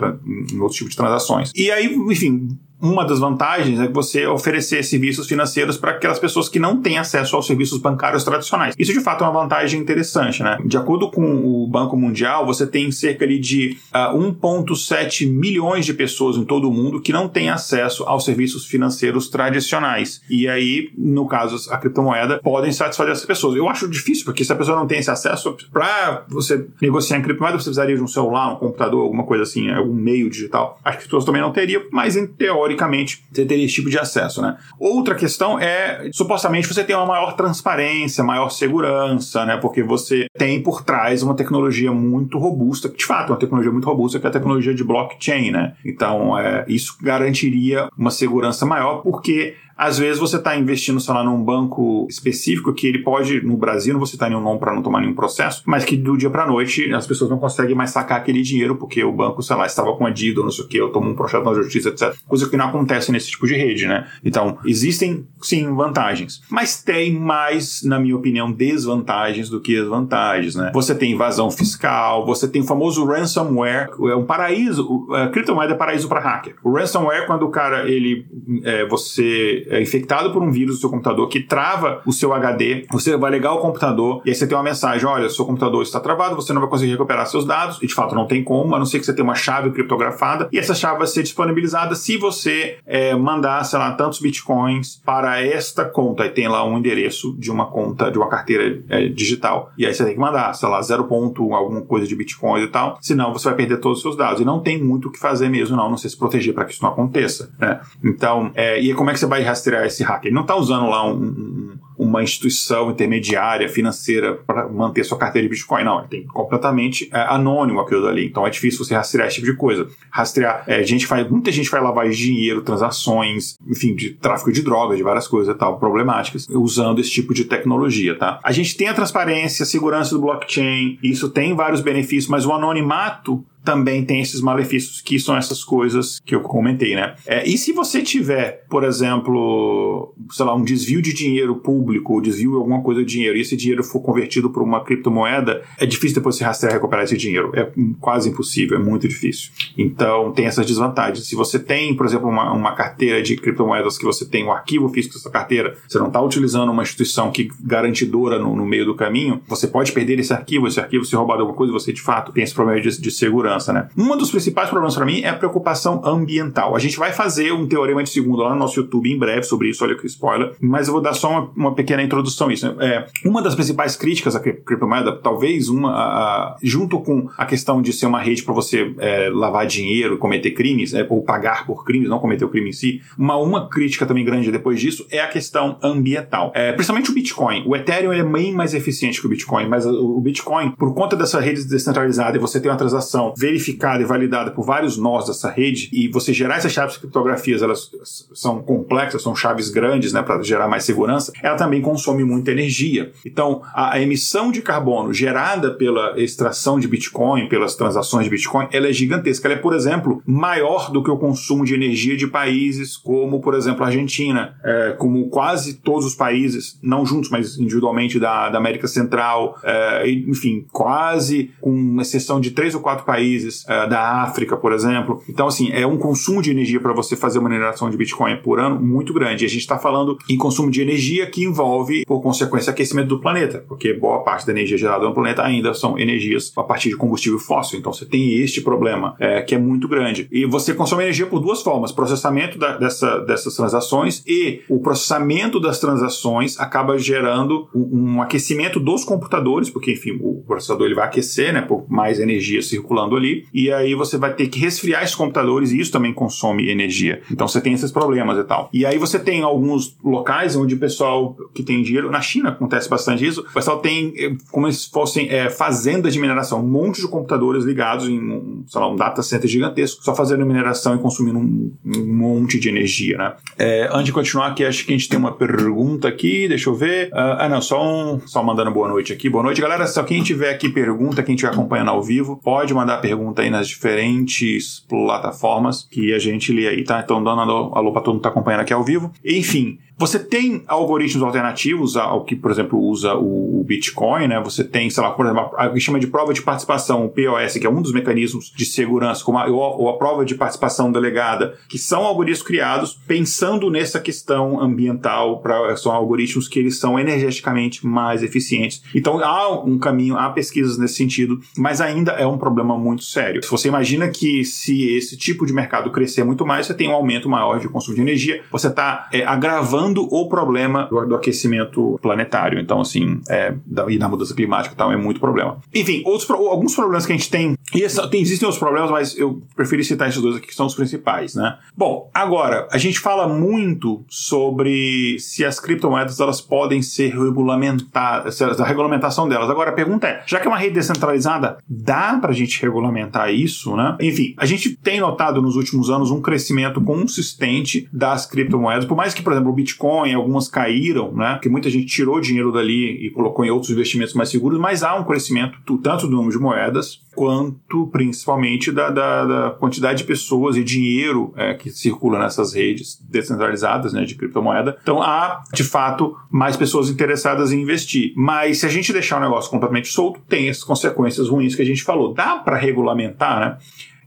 em outro tipo de transações. E aí, enfim, uma das vantagens é você oferecer serviços financeiros para aquelas pessoas que não têm acesso aos serviços bancários tradicionais. Isso de fato é uma vantagem interessante, né? De acordo com o Banco Mundial, você tem cerca de uh, ah, 1,7 milhões de pessoas em todo o mundo que não têm acesso aos serviços financeiros tradicionais. E aí, no caso, a criptomoeda podem satisfazer essas pessoas. Eu acho difícil, porque se a pessoa não tem esse acesso, para você negociar em criptomoeda, você precisaria de um celular, um computador, alguma coisa assim, algum meio digital. Que as pessoas também não teriam, mas em teoria teoricamente, você teria esse tipo de acesso, né? Outra questão é, supostamente, você tem uma maior transparência, maior segurança, né? Porque você tem por trás uma tecnologia muito robusta, que de fato é uma tecnologia muito robusta, que é a tecnologia de blockchain, né? Então, é, isso garantiria uma segurança maior, porque às vezes você está investindo, sei lá, num banco específico que ele pode, no Brasil, não vou citar nenhum nome para não tomar nenhum processo, mas que do dia para noite as pessoas não conseguem mais sacar aquele dinheiro porque o banco, sei lá, estava com a dívida, não sei o que, ou tomou um processo na justiça, etc. Coisa que não acontece nesse tipo de rede, né? Então, existem, sim, vantagens. Mas tem mais, na minha opinião, desvantagens do que as vantagens, né? Você tem invasão fiscal, você tem o famoso ransomware, é um paraíso, a criptomoeda é paraíso para hacker. O ransomware, quando o cara, ele, é, você é, infectado por um vírus do seu computador que trava o seu HD, você vai ligar o computador e aí você tem uma mensagem: olha, seu computador está travado, você não vai conseguir recuperar seus dados, e de fato não tem como, a não ser que você tenha uma chave criptografada, e essa chave vai ser disponibilizada se você é, mandar, sei lá, tantos bitcoins para esta conta. E tem lá um endereço de uma conta, de uma carteira é, digital. E aí você tem que mandar, sei lá, 0. alguma coisa de bitcoins e tal, senão você vai perder todos os seus dados. E não tem muito o que fazer mesmo, não, não sei se proteger para que isso não aconteça. Né? Então, é, e como é que você vai rastrear esse hacker. Ele não está usando lá um, um, uma instituição intermediária financeira para manter sua carteira de Bitcoin. Não, tem completamente é, anônimo aquilo dali. Então é difícil você rastrear esse tipo de coisa. Rastrear, é, gente faz, muita gente lavagem de dinheiro, transações, enfim, de tráfico de drogas, de várias coisas e tal, problemáticas, usando esse tipo de tecnologia, tá? A gente tem a transparência, a segurança do blockchain, isso tem vários benefícios, mas o anonimato também tem esses malefícios, que são essas coisas que eu comentei, né? É, e se você tiver, por exemplo, sei lá, um desvio de dinheiro público, desvio de alguma coisa de dinheiro, e esse dinheiro for convertido para uma criptomoeda, é difícil depois você rastrear e recuperar esse dinheiro. É quase impossível, é muito difícil. Então, tem essas desvantagens. Se você tem, por exemplo, uma, uma carteira de criptomoedas que você tem o um arquivo físico dessa carteira, você não está utilizando uma instituição que garantidora no, no, meio do caminho, você pode perder esse arquivo, esse arquivo se roubado alguma coisa, você de fato tem esse problema de, de segurança segurança, né? Um dos principais problemas para mim é a preocupação ambiental. A gente vai fazer um teorema de segundo lá no nosso YouTube em breve sobre isso, olha que spoiler, mas eu vou dar só uma, uma pequena introdução a isso. Né? É, uma das principais críticas à criptomoeda, talvez uma, a, a, junto com a questão de ser uma rede para você é, lavar dinheiro, cometer crimes, é, ou pagar por crimes, não cometer o crime em si, uma, uma crítica também grande depois disso é a questão ambiental. É, principalmente o Bitcoin. O Ethereum é bem mais eficiente que o Bitcoin, mas o Bitcoin, por conta dessa rede descentralizada e você ter uma transação verificada e validada por vários nós dessa rede e você gerar essas chaves criptografias, elas são complexas, são chaves grandes, né, para gerar mais segurança, ela também consome muita energia. Então, a, a, emissão de carbono gerada pela extração de Bitcoin, pelas transações de Bitcoin, ela é gigantesca. Ela é, por exemplo, maior do que o consumo de energia de países como, por exemplo, a Argentina, é, como quase todos os países, não juntos, mas individualmente da, da América Central, é, enfim, quase com exceção de três ou quatro países países uh, da África, por exemplo. Então, assim, é um consumo de energia para você fazer uma mineração de Bitcoin por ano muito grande. E a gente está falando em consumo de energia que envolve, por consequência, aquecimento do planeta, porque boa parte da energia gerada no planeta ainda são energias a partir de combustível fóssil. Então, você tem este problema, é, que é muito grande. E você consome energia por duas formas: processamento da, dessa, dessas transações e o processamento das transações acaba gerando um, um aquecimento dos computadores, porque, enfim, o processador ele vai aquecer, né, por mais energia circulando ali e aí você vai ter que resfriar esses computadores, e isso também consome energia. Então você tem esses problemas e tal. E aí você tem alguns locais onde o pessoal que tem dinheiro, na China acontece bastante isso, o pessoal tem eh, como se fossem é, fazendas de mineração, um monte de computadores ligados em um, sei lá, um data center gigantesco, só fazendo mineração e consumindo um, um monte de energia, né? É, antes de continuar aqui, acho que a gente tem uma pergunta aqui, deixa eu ver. Uh, ah, não, só um, só mandando boa noite aqui. Boa noite, galera. Se quem tiver aqui pergunta, quem estiver acompanhando ao vivo, pode mandar pergunta pergunta aí nas diferentes plataformas que a gente lê aí, tá? Então, dando alô, alô pra todo mundo que tá acompanhando aqui ao vivo. Enfim, você tem algoritmos alternativos ao que, por exemplo, usa o Bitcoin, né? Você tem, sei lá, por exemplo, a que chama de prova de participação, o POS, que é um dos mecanismos de segurança, como a, ou a prova de participação delegada, que são algoritmos criados pensando nessa questão ambiental, pra, são algoritmos que eles são energeticamente mais eficientes. Então, há um caminho, há pesquisas nesse sentido, mas ainda é um problema muito sério. Se você imagina que se esse tipo de mercado crescer muito mais, você tem um aumento maior de consumo de energia, você está é, agravando o problema do, do aquecimento planetário. Então, assim, é, da, e na mudança climática e tal, é muito problema. Enfim, outros, alguns problemas que a gente tem, e essa, tem, existem outros problemas, mas eu preferi citar esses dois aqui que são os principais, né? Bom, agora, a gente fala muito sobre se as criptomoedas elas podem ser regulamentadas, a regulamentação delas. Agora, a pergunta é, já que é uma rede descentralizada, dá pra gente regulamentar isso, né? Enfim, a gente tem notado nos últimos anos um crescimento consistente das criptomoedas, por mais que, por exemplo, o Bitcoin Bitcoin, algumas caíram, né? Porque muita gente tirou dinheiro dali e colocou em outros investimentos mais seguros, mas há um crescimento tanto do número de moedas quanto principalmente da, da, da quantidade de pessoas e dinheiro é, que circula nessas redes descentralizadas né, de criptomoeda. Então há, de fato, mais pessoas interessadas em investir. Mas se a gente deixar o negócio completamente solto, tem as consequências ruins que a gente falou. Dá para regulamentar, né?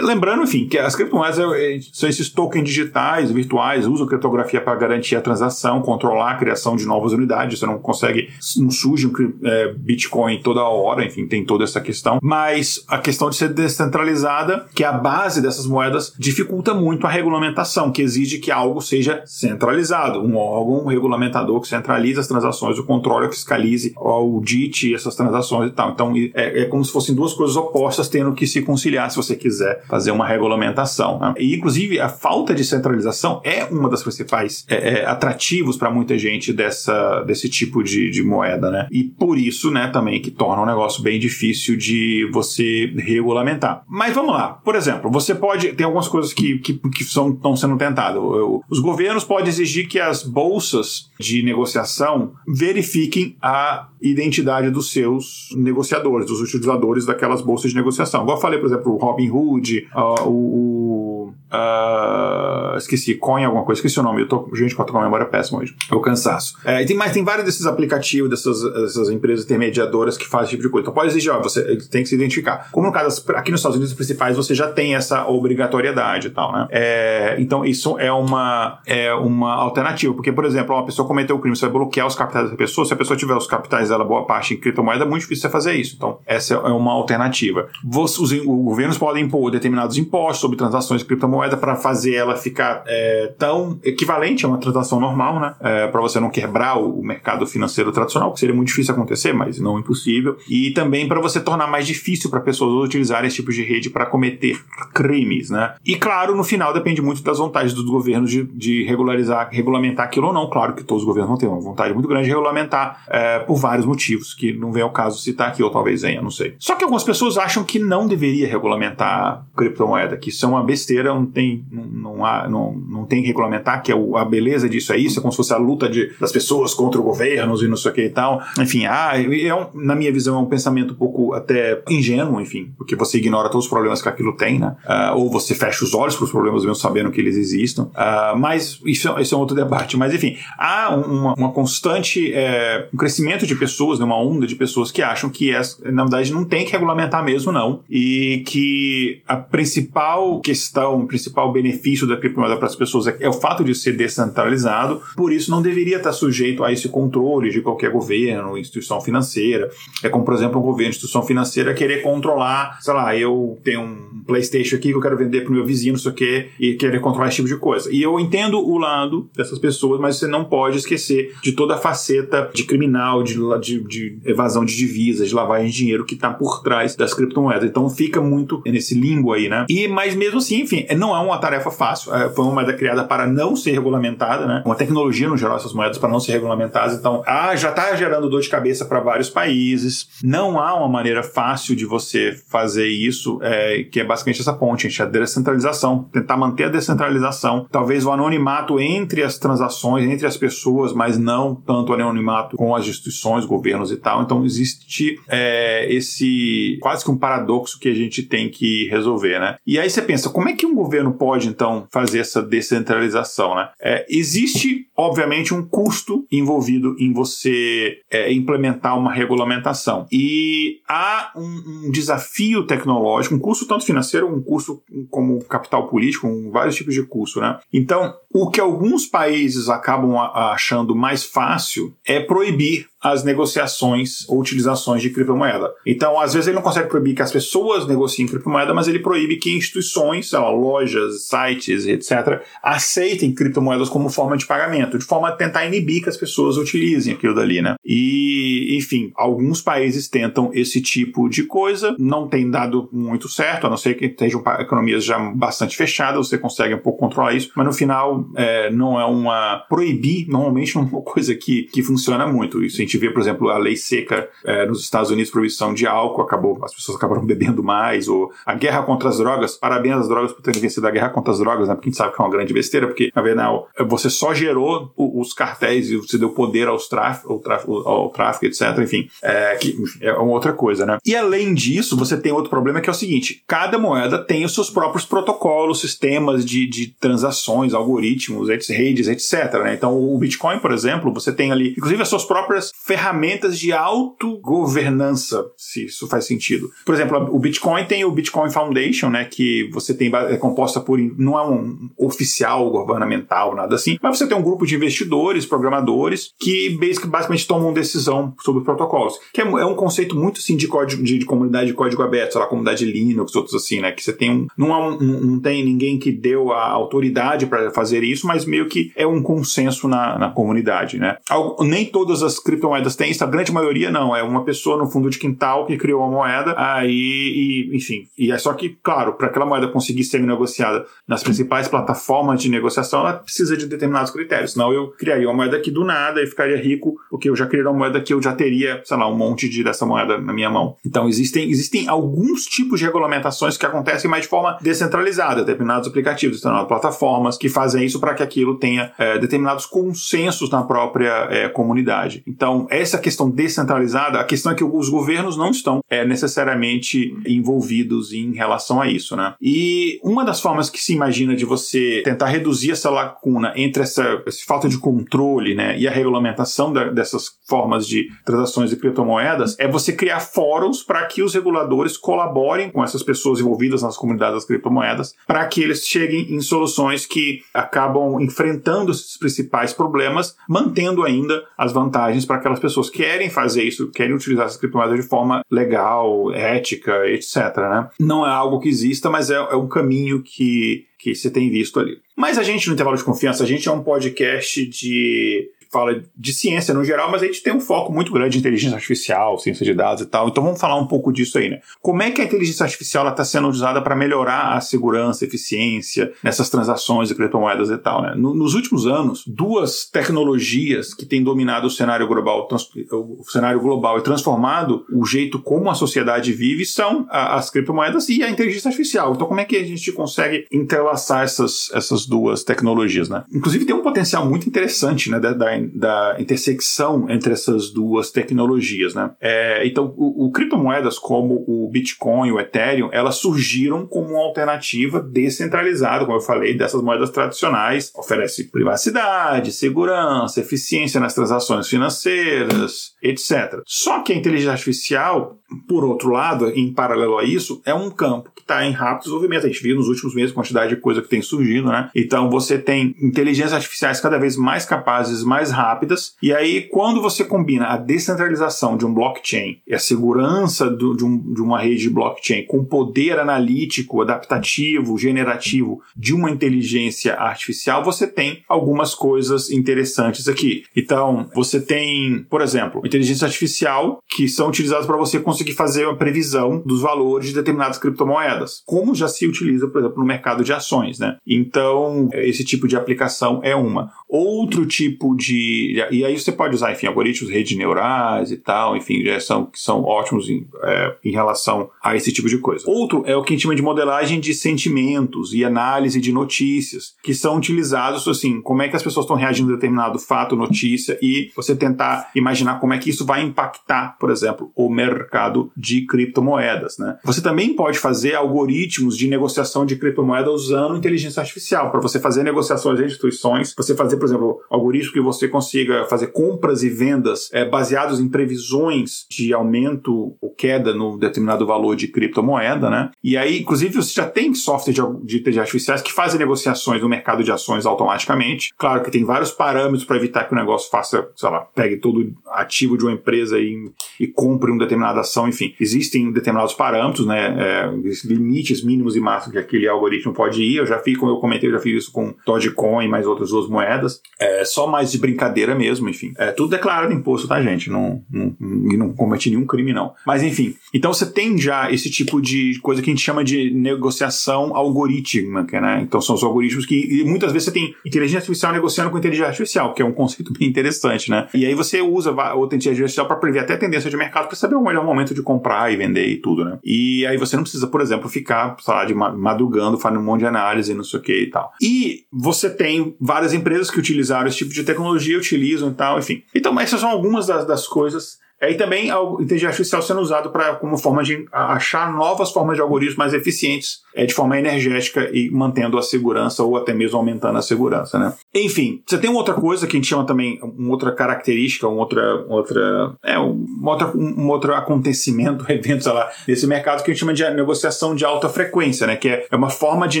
Lembrando, enfim, que as criptomoedas é, é, são esses tokens digitais, virtuais, usam criptografia para garantir a transação, controlar a criação de novas unidades. Você não consegue, não surge um é, Bitcoin toda hora, enfim, tem toda essa questão. Mas a questão de ser descentralizada, que é a base dessas moedas, dificulta muito a regulamentação, que exige que algo seja centralizado. Um órgão regulamentador que centralize as transações, o controle, fiscalize, audite essas transações e tal. Então é, é como se fossem duas coisas opostas tendo que se conciliar, se você quiser fazer uma regulamentação. Né? E, inclusive, a falta de centralização é uma das principais é, é, atrativos para muita gente dessa, desse tipo de, de moeda, né? E por isso, né, também que torna um negócio bem difícil de você regulamentar. Mas vamos lá. Por exemplo, você pode. Tem algumas coisas que, que, que são, estão sendo tentadas. Os governos podem exigir que as bolsas de negociação verifiquem a identidade dos seus negociadores, dos utilizadores daquelas bolsas de negociação. Igual eu falei, por exemplo, o Robinhood, uh, o. Uh, esqueci, Coin, alguma coisa, esqueci o nome. Eu tô, gente, com a memória péssima hoje. É o cansaço. É, e tem, mais, tem vários desses aplicativos, dessas, dessas empresas intermediadoras que fazem esse tipo de coisa. Então pode exigir, ó, você tem que se identificar. Como no caso, aqui nos Estados Unidos, os principais, você já tem essa obrigatoriedade e tal, né? É, então isso é uma, é uma alternativa. Porque, por exemplo, uma pessoa cometeu o um crime, você vai bloquear os capitais da pessoa. Se a pessoa tiver os capitais dela, boa parte em criptomoeda, é muito difícil você fazer isso. Então, essa é uma alternativa. Os, os governos podem impor determinados impostos sobre transações de criptomoeda para fazer ela ficar é, tão equivalente a uma transação normal, né? É, para você não quebrar o, mercado financeiro tradicional, que seria muito difícil acontecer, mas não impossível. E também para você tornar mais difícil para pessoas utilizarem esse tipo de rede para cometer crimes, né? E claro, no final depende muito das vontades dos governos de, de regularizar, regulamentar aquilo ou não. Claro que todos os governos vão ter uma vontade muito grande de regulamentar é, por vários motivos, que não vem ao caso citar aqui, ou talvez venha, não sei. Só que algumas pessoas acham que não deveria regulamentar criptomoeda, que isso é uma besteira, não tem, não, não, há, não, não tem que regulamentar, que é o, a beleza disso é isso, é como se fosse a luta de, das pessoas contra o governo e não sei o que e tal. Enfim, ah, é um, na minha visão é um pensamento um pouco até ingênuo, enfim, porque você ignora todos os problemas que aquilo tem, né? Uh, ou você fecha os olhos para os problemas mesmo sabendo que eles existam. Uh, mas isso, isso, é um outro debate. Mas enfim, há uma, uma constante é, um crescimento de pessoas, né, uma onda de pessoas que acham que é, na verdade não tem que regulamentar mesmo, não. E que a principal questão, o principal benefício da criptomoeda para as pessoas é, é, o fato de ser descentralizado, por isso não deveria estar sujeito a esse controle de qualquer governo, instituição financeira. É como, por exemplo, um governo, instituição financeira querer controlar, sei lá, eu tenho um PlayStation aqui que eu quero vender para o meu vizinho, não sei o quê, e querer controlar esse tipo de coisa. E eu entendo o lado dessas pessoas, mas você não pode esquecer de toda a faceta de criminal, de, de, de evasão de divisas, de lavagem de dinheiro que está por trás das criptomoedas. Então fica muito nesse limbo aí, né? E, mas mesmo assim, enfim, não é uma tarefa fácil. É, foi uma moeda criada para não ser regulamentada, né? Uma tecnologia no geral, essas moedas para não ser regulamentadas. Então, ah, já está gerando dor de cabeça para vários países. Não há uma maneira fácil de você fazer isso, é, que é basicamente essa ponte, gente, a descentralização. Tentar manter a descentralização. Talvez o anonimato entre as transações, entre as pessoas, mas não tanto o anonimato com as instituições, governos e tal. Então, existe é, esse quase que um paradoxo que a gente tem que resolver, né? E aí você pensa, como é que um governo pode, então, fazer essa descentralização, né? É, existe, obviamente, um custo envolvido em você é, implementar uma regulamentação. E há um, um, desafio tecnológico, um custo tanto financeiro, um custo como capital político, um, vários tipos de custo, né? Então, o que alguns países acabam achando mais fácil é proibir as negociações ou utilizações de criptomoeda. Então, às vezes ele não consegue proibir que as pessoas negociem criptomoeda, mas ele proíbe que instituições, lá, lojas, sites, etc., aceitem criptomoedas como forma de pagamento, de forma a tentar inibir que as pessoas utilizem aquilo dali, né? E, enfim, alguns países tentam esse tipo de coisa, não tem dado muito certo, a não ser que estejam economias já bastante fechadas, você consegue um pouco controlar isso, mas no final é, não é uma. proibir, normalmente não é uma coisa que, que funciona muito. Isso a gente gente vê, por exemplo, a lei seca é, nos Estados Unidos, proibição de álcool, acabou, as pessoas acabaram bebendo mais, ou a guerra contra as drogas, parabéns às drogas por terem vencido a guerra contra as drogas, né? Porque a gente sabe que é uma grande besteira, porque, na verdade, você só gerou os cartéis e você deu poder aos ao, tráfico, ao tráfico, etc. Enfim, é, que, é uma outra coisa, né? E além disso, você tem outro problema que é o seguinte: cada moeda tem os seus próprios protocolos, sistemas de, de transações, algoritmos, redes, etc. Né? Então, o Bitcoin, por exemplo, você tem ali, inclusive, as suas próprias ferramentas de autogovernança, se isso faz sentido. Por exemplo, o Bitcoin tem o Bitcoin Foundation, né, que você tem é composta por não é um oficial governamental, nada assim, mas você tem um grupo de investidores, programadores, que basicamente tomam decisão sobre protocolos. Que é, é um conceito muito assim de código de, de, comunidade de código aberto, sei lá, comunidade Linux, outros assim, né? Que você tem um. Não, há um, tem ninguém que deu a autoridade para fazer isso, mas meio que é um consenso na, na comunidade, né? nem todas as criptomoedas têm a grande maioria não. É uma pessoa no fundo de quintal que criou a moeda, aí, e, enfim. E é só que, claro, para aquela moeda conseguir ser negociada nas principais plataformas de negociação, ela precisa de determinados critérios. Senão eu criaria uma moeda aqui do nada e ficaria rico, porque eu já criaria uma moeda que eu já teria, sei lá, um monte de, dessa moeda na minha mão. Então existem, existem alguns tipos de regulamentações que acontecem mais de forma descentralizada, determinados aplicativos, determinadas plataformas que fazem isso para que aquilo tenha é, determinados consensos na própria é, comunidade. Então, essa questão descentralizada, a questão é que os governos não estão é, necessariamente envolvidos em relação a isso, né? E uma das formas que se imagina de você tentar reduzir essa lacuna entre essa, essa falta de controle, né, e a regulamentação da, dessas formas de transações de criptomoedas é você criar fóruns para que os reguladores colaborem com essas pessoas envolvidas nas comunidades das criptomoedas, para que eles cheguem em soluções que acabam enfrentando esses principais problemas, mantendo ainda as vantagens para aquelas pessoas que querem fazer isso, querem utilizar essas criptomoedas de forma legal, ética, etc. Né? Não é algo que exista, mas é, é um caminho que que você tem visto ali. Mas a gente, no intervalo de confiança, a gente é um podcast de fala de ciência no geral, mas a gente tem um foco muito grande em inteligência artificial, ciência de dados e tal. Então vamos falar um pouco disso aí, né? Como é que a inteligência artificial está sendo usada para melhorar a segurança, eficiência nessas transações de criptomoedas e tal, né? No, nos últimos anos, duas tecnologias que têm dominado o cenário global, o cenário global e transformado o jeito como a sociedade vive são a, as criptomoedas e a inteligência artificial. Então como é que a gente consegue entrelaçar essas, essas duas tecnologias, né? Inclusive tem um potencial muito interessante, né, da, da da intersecção entre essas duas tecnologias, né? É, então, o, o, criptomoedas como o Bitcoin, o Ethereum, elas surgiram como uma alternativa descentralizada, como eu falei, dessas moedas tradicionais. Oferece privacidade, segurança, eficiência nas transações financeiras, etc. Só que a inteligência artificial, por outro lado, em paralelo a isso, é um campo que está em rápido desenvolvimento. A gente viu nos últimos meses a quantidade de coisa que tem surgido, né? Então, você tem inteligências artificiais cada vez mais capazes, mais rápidas. E aí, quando você combina a descentralização de um blockchain e a segurança do, de, um, de uma rede de blockchain com o poder analítico, adaptativo, generativo de uma inteligência artificial, você tem algumas coisas interessantes aqui. Então, você tem, por exemplo, inteligência artificial que são utilizadas para você conseguir fazer uma previsão dos valores de determinadas criptomoedas, como já se utiliza, por exemplo, no mercado de ações, né? Então, esse tipo de aplicação é uma. Outro tipo de e aí você pode usar, enfim, algoritmos, redes neurais e tal, enfim, já são, que são ótimos em, é, em relação a esse tipo de coisa. Outro é o que a gente chama de modelagem de sentimentos e análise de notícias, que são utilizados, assim, como é que as pessoas estão reagindo a determinado fato, notícia, e você tentar imaginar como é que isso vai impactar, por exemplo, o mercado de criptomoedas, né? Você também pode fazer algoritmos de negociação de criptomoeda usando inteligência artificial, para você fazer negociações entre instituições, você fazer, por exemplo, algoritmos que você consiga fazer compras e vendas é, baseados em previsões de aumento ou queda no determinado valor de criptomoeda, né? E aí, inclusive, você já tem software de, de inteligência artificiais que fazem negociações no mercado de ações automaticamente. Claro que tem vários parâmetros para evitar que o negócio faça, sei lá, pegue todo ativo de uma empresa e, e compre uma determinada enfim. Existem determinados parâmetros, né? É, limites mínimos e máximos que aquele algoritmo pode ir. Eu já fiz, como eu comentei, eu já fiz isso com Dogecoin e mais outras duas moedas. É, só mais de brincadeira mesmo, enfim. É tudo declarado imposto, tá, gente? Não, não, não comete nenhum crime, não. Mas, enfim. Então você tem já esse tipo de coisa que a gente chama de negociação algorítmica, né? Então são os algoritmos que. Muitas vezes você tem inteligência artificial negociando com inteligência artificial, que é um conceito bem interessante, né? E aí você usa outra inteligência artificial para prever até tendência de mercado para saber o melhor momento de comprar e vender e tudo, né? E aí você não precisa, por exemplo, ficar, sei lá, de madrugando, fazendo um monte de análise, não sei o que e tal. E você tem várias empresas que utilizaram esse tipo de tecnologia utilizam e tal, enfim. Então, essas são algumas das, das coisas e também a inteligência artificial sendo usado para como forma de achar novas formas de algoritmos mais eficientes é, de forma energética e mantendo a segurança ou até mesmo aumentando a segurança, né? Enfim, você tem uma outra coisa que a gente chama também, uma outra característica, uma outra, outra, é, uma outra, um outro acontecimento, evento, sei lá, nesse mercado que a gente chama de negociação de alta frequência, né? Que é, é uma forma de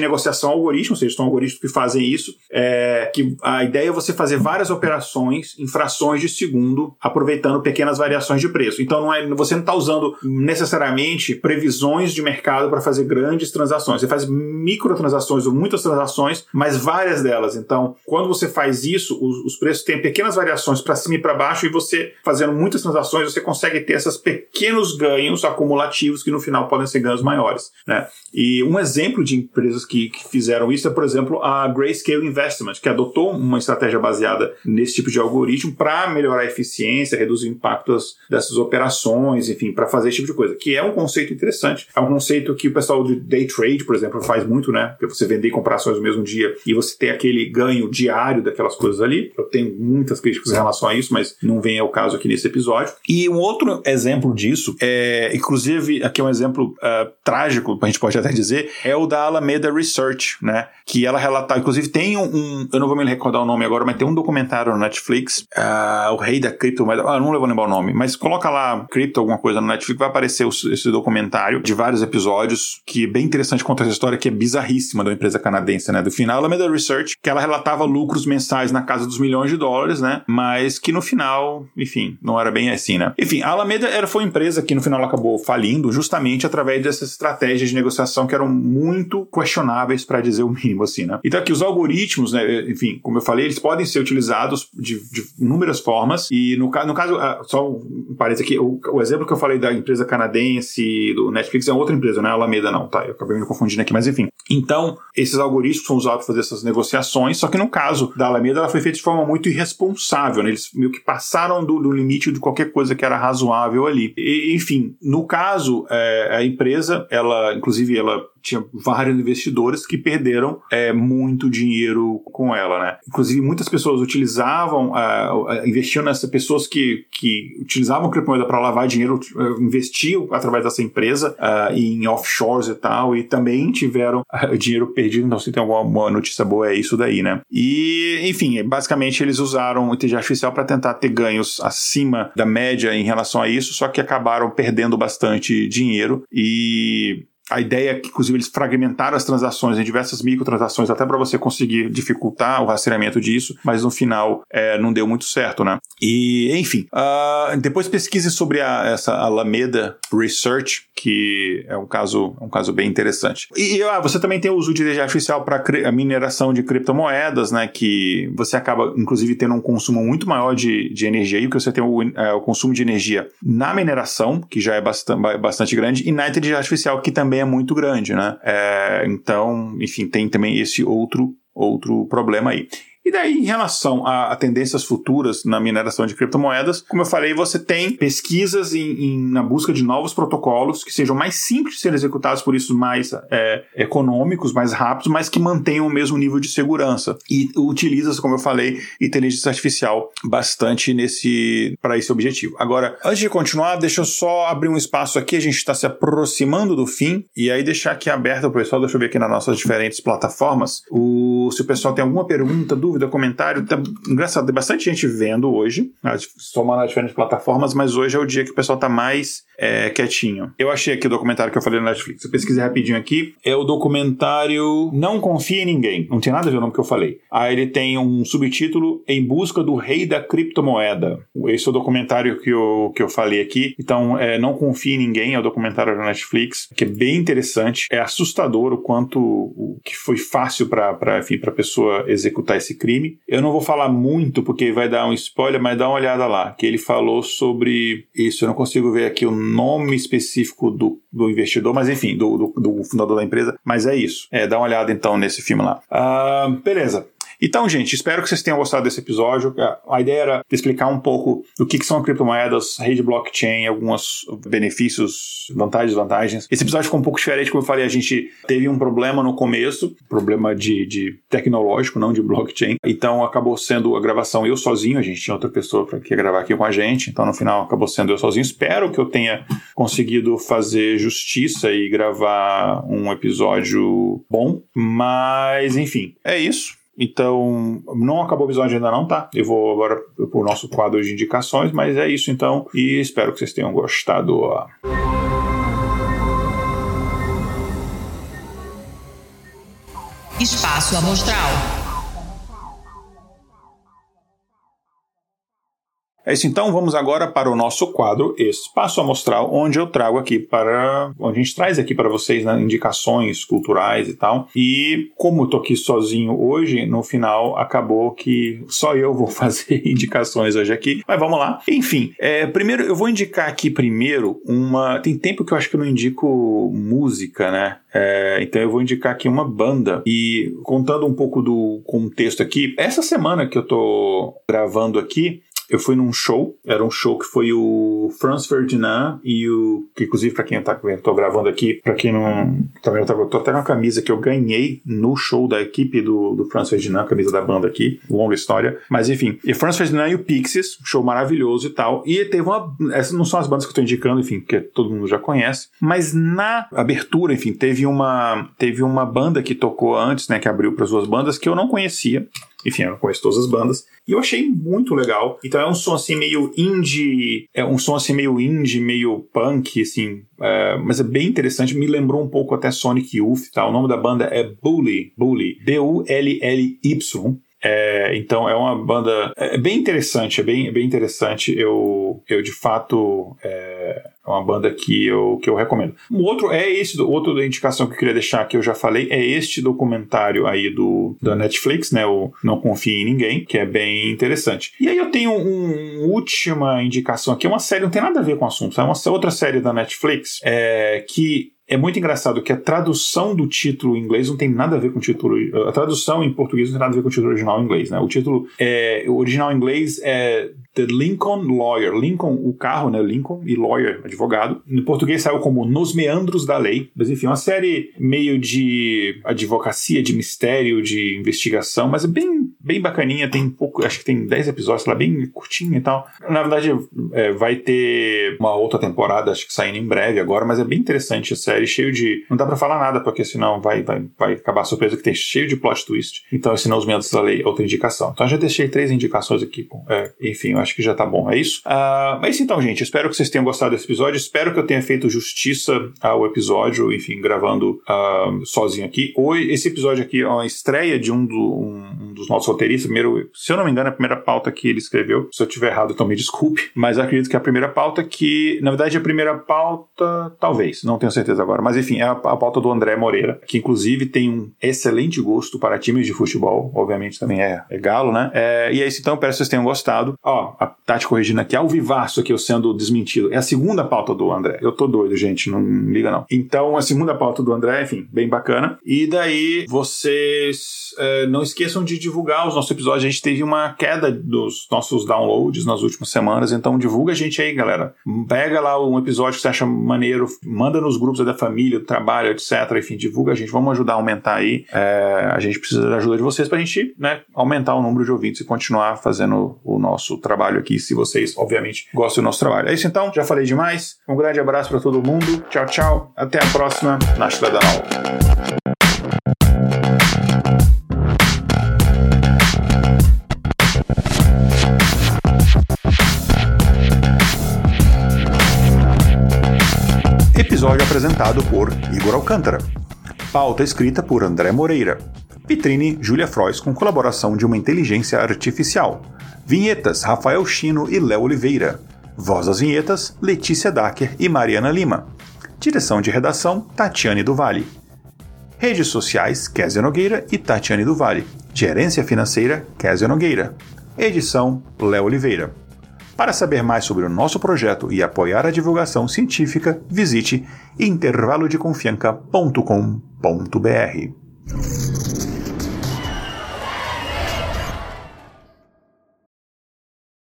negociação algoritmo, ou seja, são algoritmos que fazem isso, é, que a ideia é você fazer várias operações em frações de segundo, aproveitando pequenas variações de preço. Então não é, você não está usando necessariamente previsões de mercado para fazer grandes transações. Você faz microtransações ou muitas transações, mas várias delas. Então, quando você faz isso, os, os preços têm pequenas variações para cima e para baixo, e você fazendo muitas transações, você consegue ter esses pequenos ganhos acumulativos que no final podem ser ganhos maiores. Né? E um exemplo de empresas que, que fizeram isso é, por exemplo, a Grayscale Investment, que adotou uma estratégia baseada nesse tipo de algoritmo para melhorar a eficiência, reduzir o impacto dessas operações, enfim, para fazer esse tipo de coisa, que é um conceito interessante. É um conceito que o pessoal de day trade, por exemplo, faz muito, né? Que você vender e comprar ações no mesmo dia e você ter aquele ganho diário daquelas coisas ali. Eu tenho muitas críticas em relação a isso, mas não vem ao caso aqui nesse episódio. E um outro exemplo disso, é, inclusive, aqui é um exemplo uh, trágico, a gente pode até dizer, é o da Alameda Research, né? Que ela relata, inclusive tem um, eu não vou me recordar o nome agora, mas tem um documentário no Netflix, uh, o rei da criptomoeda, ah, não vou lembrar o nome, mas coloca lá cripto, alguma coisa no Netflix, vai aparecer esse documentário de vários episódios, que é bem interessante contar essa história que é bizarríssima da empresa canadense, né? Do final, a Alameda Research, que ela relatava lucros mensais na casa dos milhões de dólares, né? Mas que no final, enfim, não era bem assim, né? Enfim, a Alameda era, foi uma empresa que no final acabou falindo justamente através dessas estratégias de negociação que eram muito questionáveis, para dizer o mínimo, assim, né? Então aqui os algoritmos, né? Enfim, como eu falei, eles podem ser utilizados de, de inúmeras formas e no, no caso, ah, só parênteses aqui, o, o, exemplo que eu falei da empresa canadense, do Netflix, é outra empresa, não é a Alameda não, tá? Eu acabei me confundindo aqui, mas enfim. Então, esses algoritmos são usados para fazer essas negociações, só que no caso da Alameda, ela foi feita de forma muito irresponsável, né? Eles meio que passaram do, do limite de qualquer coisa que era razoável ali. E, enfim, no caso, é, a empresa, ela, inclusive, ela tinha vários investidores que perderam é, muito dinheiro com ela, né? Inclusive, muitas pessoas utilizavam, uh, investiam nessas pessoas que, que utilizavam criptomoeda para lavar dinheiro, uh, investiam através dessa empresa uh, em offshores e tal, e também tiveram dinheiro perdido. Então, se tem alguma notícia boa, é isso daí, né? E, enfim, basicamente eles usaram inteligência artificial para tentar ter ganhos acima da média em relação a isso, só que acabaram perdendo bastante dinheiro e a ideia é que, inclusive, eles fragmentaram as transações em diversas microtransações, até para você conseguir dificultar o rastreamento disso, mas no final é, não deu muito certo, né? E, enfim, uh, depois pesquise sobre a, essa Alameda Research, que é um caso, um caso bem interessante. E ah, você também tem o uso de inteligência artificial para a mineração de criptomoedas, né? Que você acaba, inclusive, tendo um consumo muito maior de, de energia, e que você tem o, é, o consumo de energia na mineração, que já é bastante, bastante grande, e na inteligência artificial, que também também é muito grande, né? É, então, enfim, tem também esse outro, outro problema aí. E daí, em relação a, a, tendências futuras na mineração de criptomoedas, como eu falei, você tem pesquisas em, em, na busca de novos protocolos que sejam mais simples de serem executados, por isso mais é, econômicos, mais rápidos, mas que mantenham o mesmo nível de segurança. E utiliza, como eu falei, inteligência artificial bastante nesse para esse objetivo. Agora, antes de continuar, deixa eu só abrir um espaço aqui, a gente está se aproximando do fim, e aí deixar aqui aberto o pessoal, deixa eu ver aqui nas nossas diferentes plataformas, o, se o pessoal tem alguma pergunta, dúvida, dúvida, comentário. Tá, engraçado, tem bastante gente vendo hoje, somando nas diferentes plataformas, mas hoje é o dia que o pessoal tá mais é, quietinho. Eu achei aqui o documentário que eu falei no Netflix. Eu pesquisei rapidinho aqui. É o documentário Não Confie em Ninguém. Não tem nada a ver o nome que eu falei. Aí ele tem um subtítulo Em Busca do Rei da Criptomoeda. Esse é o documentário que eu, que eu falei aqui. Então, é, Não Confie em Ninguém é o documentário da Netflix, que é bem interessante. É assustador o quanto o que foi fácil para a pessoa executar esse crime. Eu não vou falar muito porque vai dar um spoiler, mas dá uma olhada lá, que ele falou sobre isso. Eu não consigo ver aqui o nome específico do, do investidor, mas enfim, do, do, do fundador da empresa. Mas é isso. É, dá uma olhada então nesse filme lá. Uh, beleza. Então, gente, espero que vocês tenham gostado desse episódio. A ideia era explicar um pouco do que, que são criptomoedas, rede blockchain, alguns benefícios, vantagens, desvantagens. Esse episódio ficou um pouco diferente, como eu falei, a gente teve um problema no começo, problema de, de tecnológico, não de blockchain. Então acabou sendo a gravação eu sozinho, a gente tinha outra pessoa para que gravar aqui com a gente, então no final acabou sendo eu sozinho. Espero que eu tenha conseguido fazer justiça e gravar um episódio bom, mas enfim, é isso. Então, não acabou o episódio ainda não, tá? Eu vou agora pro nosso quadro de indicações, mas é isso então, e espero que vocês tenham gostado. Espaço Amostral. É isso então, vamos agora para o nosso quadro Espaço Amostral, onde eu trago aqui para. onde a gente traz aqui para vocês né, indicações culturais e tal. E como eu tô aqui sozinho hoje, no final acabou que só eu vou fazer indicações hoje aqui. Mas vamos lá. Enfim, é, primeiro eu vou indicar aqui primeiro uma. Tem tempo que eu acho que eu não indico música, né? É, então eu vou indicar aqui uma banda. E contando um pouco do contexto aqui, essa semana que eu tô gravando aqui, eu fui num show, era um show que foi o Franz Ferdinand e o. Que inclusive, para quem tá, eu tô gravando aqui, para quem não. Também eu, tô até com a camisa que eu ganhei no show da equipe do, do Franz Ferdinand, camisa da banda aqui, longa história. Mas enfim, e Franz Ferdinand e o Pixies, show maravilhoso e tal. E teve uma. Essas não são as bandas que eu tô indicando, enfim, que todo mundo já conhece. Mas na abertura, enfim, teve uma, teve uma banda que tocou antes, né, que abriu para as duas bandas, que eu não conhecia. Enfim, eu conheço todas as bandas. E eu achei muito legal. Então é um som assim meio indie, é um som assim meio indie, meio punk, assim. É, mas é bem interessante. Me lembrou um pouco até Sonic Youth, tá? O nome da banda é Bully, Bully, B-U-L-L-Y. É, então é uma banda é bem interessante, é bem, é bem interessante. Eu, eu de fato é, é uma banda que eu, que eu recomendo. Um outro é esse, outro da indicação que eu queria deixar que eu já falei, é este documentário aí do da Netflix, né? O Não Confie em Ninguém, que é bem interessante. E aí eu tenho uma um, última indicação aqui, uma série, não tem nada a ver com o assunto, é uma outra série da Netflix é, que é muito engraçado que a tradução do título em inglês não tem nada a ver com o título. A tradução em português não tem nada a ver com o título original em inglês, né? O título é, o original em inglês é The Lincoln Lawyer. Lincoln, o carro, né? Lincoln e lawyer, advogado. No português saiu como Nos Meandros da Lei. Mas enfim, uma série meio de advocacia, de mistério, de investigação, mas é bem, bem bacaninha. Tem pouco, acho que tem 10 episódios lá, bem curtinha e tal. Na verdade, é, vai ter uma outra temporada, acho que saindo em breve agora, mas é bem interessante a série, cheio de. Não dá pra falar nada, porque senão vai, vai, vai acabar a surpresa que tem cheio de plot twist. Então, esse Nos Meandros da Lei, outra indicação. Então, eu já deixei três indicações aqui. É, enfim, acho que já tá bom, é isso? Uh, mas então, gente, espero que vocês tenham gostado desse episódio. Espero que eu tenha feito justiça ao episódio, enfim, gravando uh, sozinho aqui. Hoje, esse episódio aqui é uma estreia de um, do, um, um, dos nossos roteiristas. Primeiro, se eu não me engano, é a primeira pauta que ele escreveu. Se eu tiver errado, então me desculpe. Mas acredito que é a primeira pauta que, na verdade, a primeira pauta, talvez, não tenho certeza agora. Mas enfim, é a, a pauta do André Moreira, que inclusive tem um excelente gosto para times de futebol. Obviamente também é, é galo, né? É, e é isso então, espero que vocês tenham gostado. Ó, a Tati corrigindo aqui, ao vivaço aqui eu sendo desmentido. É a segunda pauta do André. Eu tô doido, gente, não liga não. Então, a segunda pauta do André, enfim, bem bacana. E daí, vocês é, não esqueçam de divulgar os nossos episódios. A gente teve uma queda dos nossos downloads nas últimas semanas, então divulga a gente aí, galera. Pega lá um episódio que você acha maneiro, manda nos grupos da família, do trabalho, etc. Enfim, divulga a gente, vamos ajudar a aumentar aí. É, a gente precisa da ajuda de vocês pra gente né, aumentar o número de ouvintes e continuar fazendo o nosso trabalho aqui, se vocês, obviamente, gostam do nosso trabalho. É isso então, já falei demais. Um grande abraço para todo mundo. Tchau, tchau. Até a próxima na Estrada Episódio apresentado por Igor Alcântara. Pauta escrita por André Moreira. Vitrine Júlia Frois com colaboração de uma inteligência artificial. Vinhetas Rafael Chino e Léo Oliveira. Voz das vinhetas Letícia Dacker e Mariana Lima. Direção de redação Tatiane Duvalle. Redes sociais Kézia Nogueira e Tatiane Duvalle. Gerência financeira Kézia Nogueira. Edição Léo Oliveira. Para saber mais sobre o nosso projeto e apoiar a divulgação científica, visite intervalodeconfianca.com.br.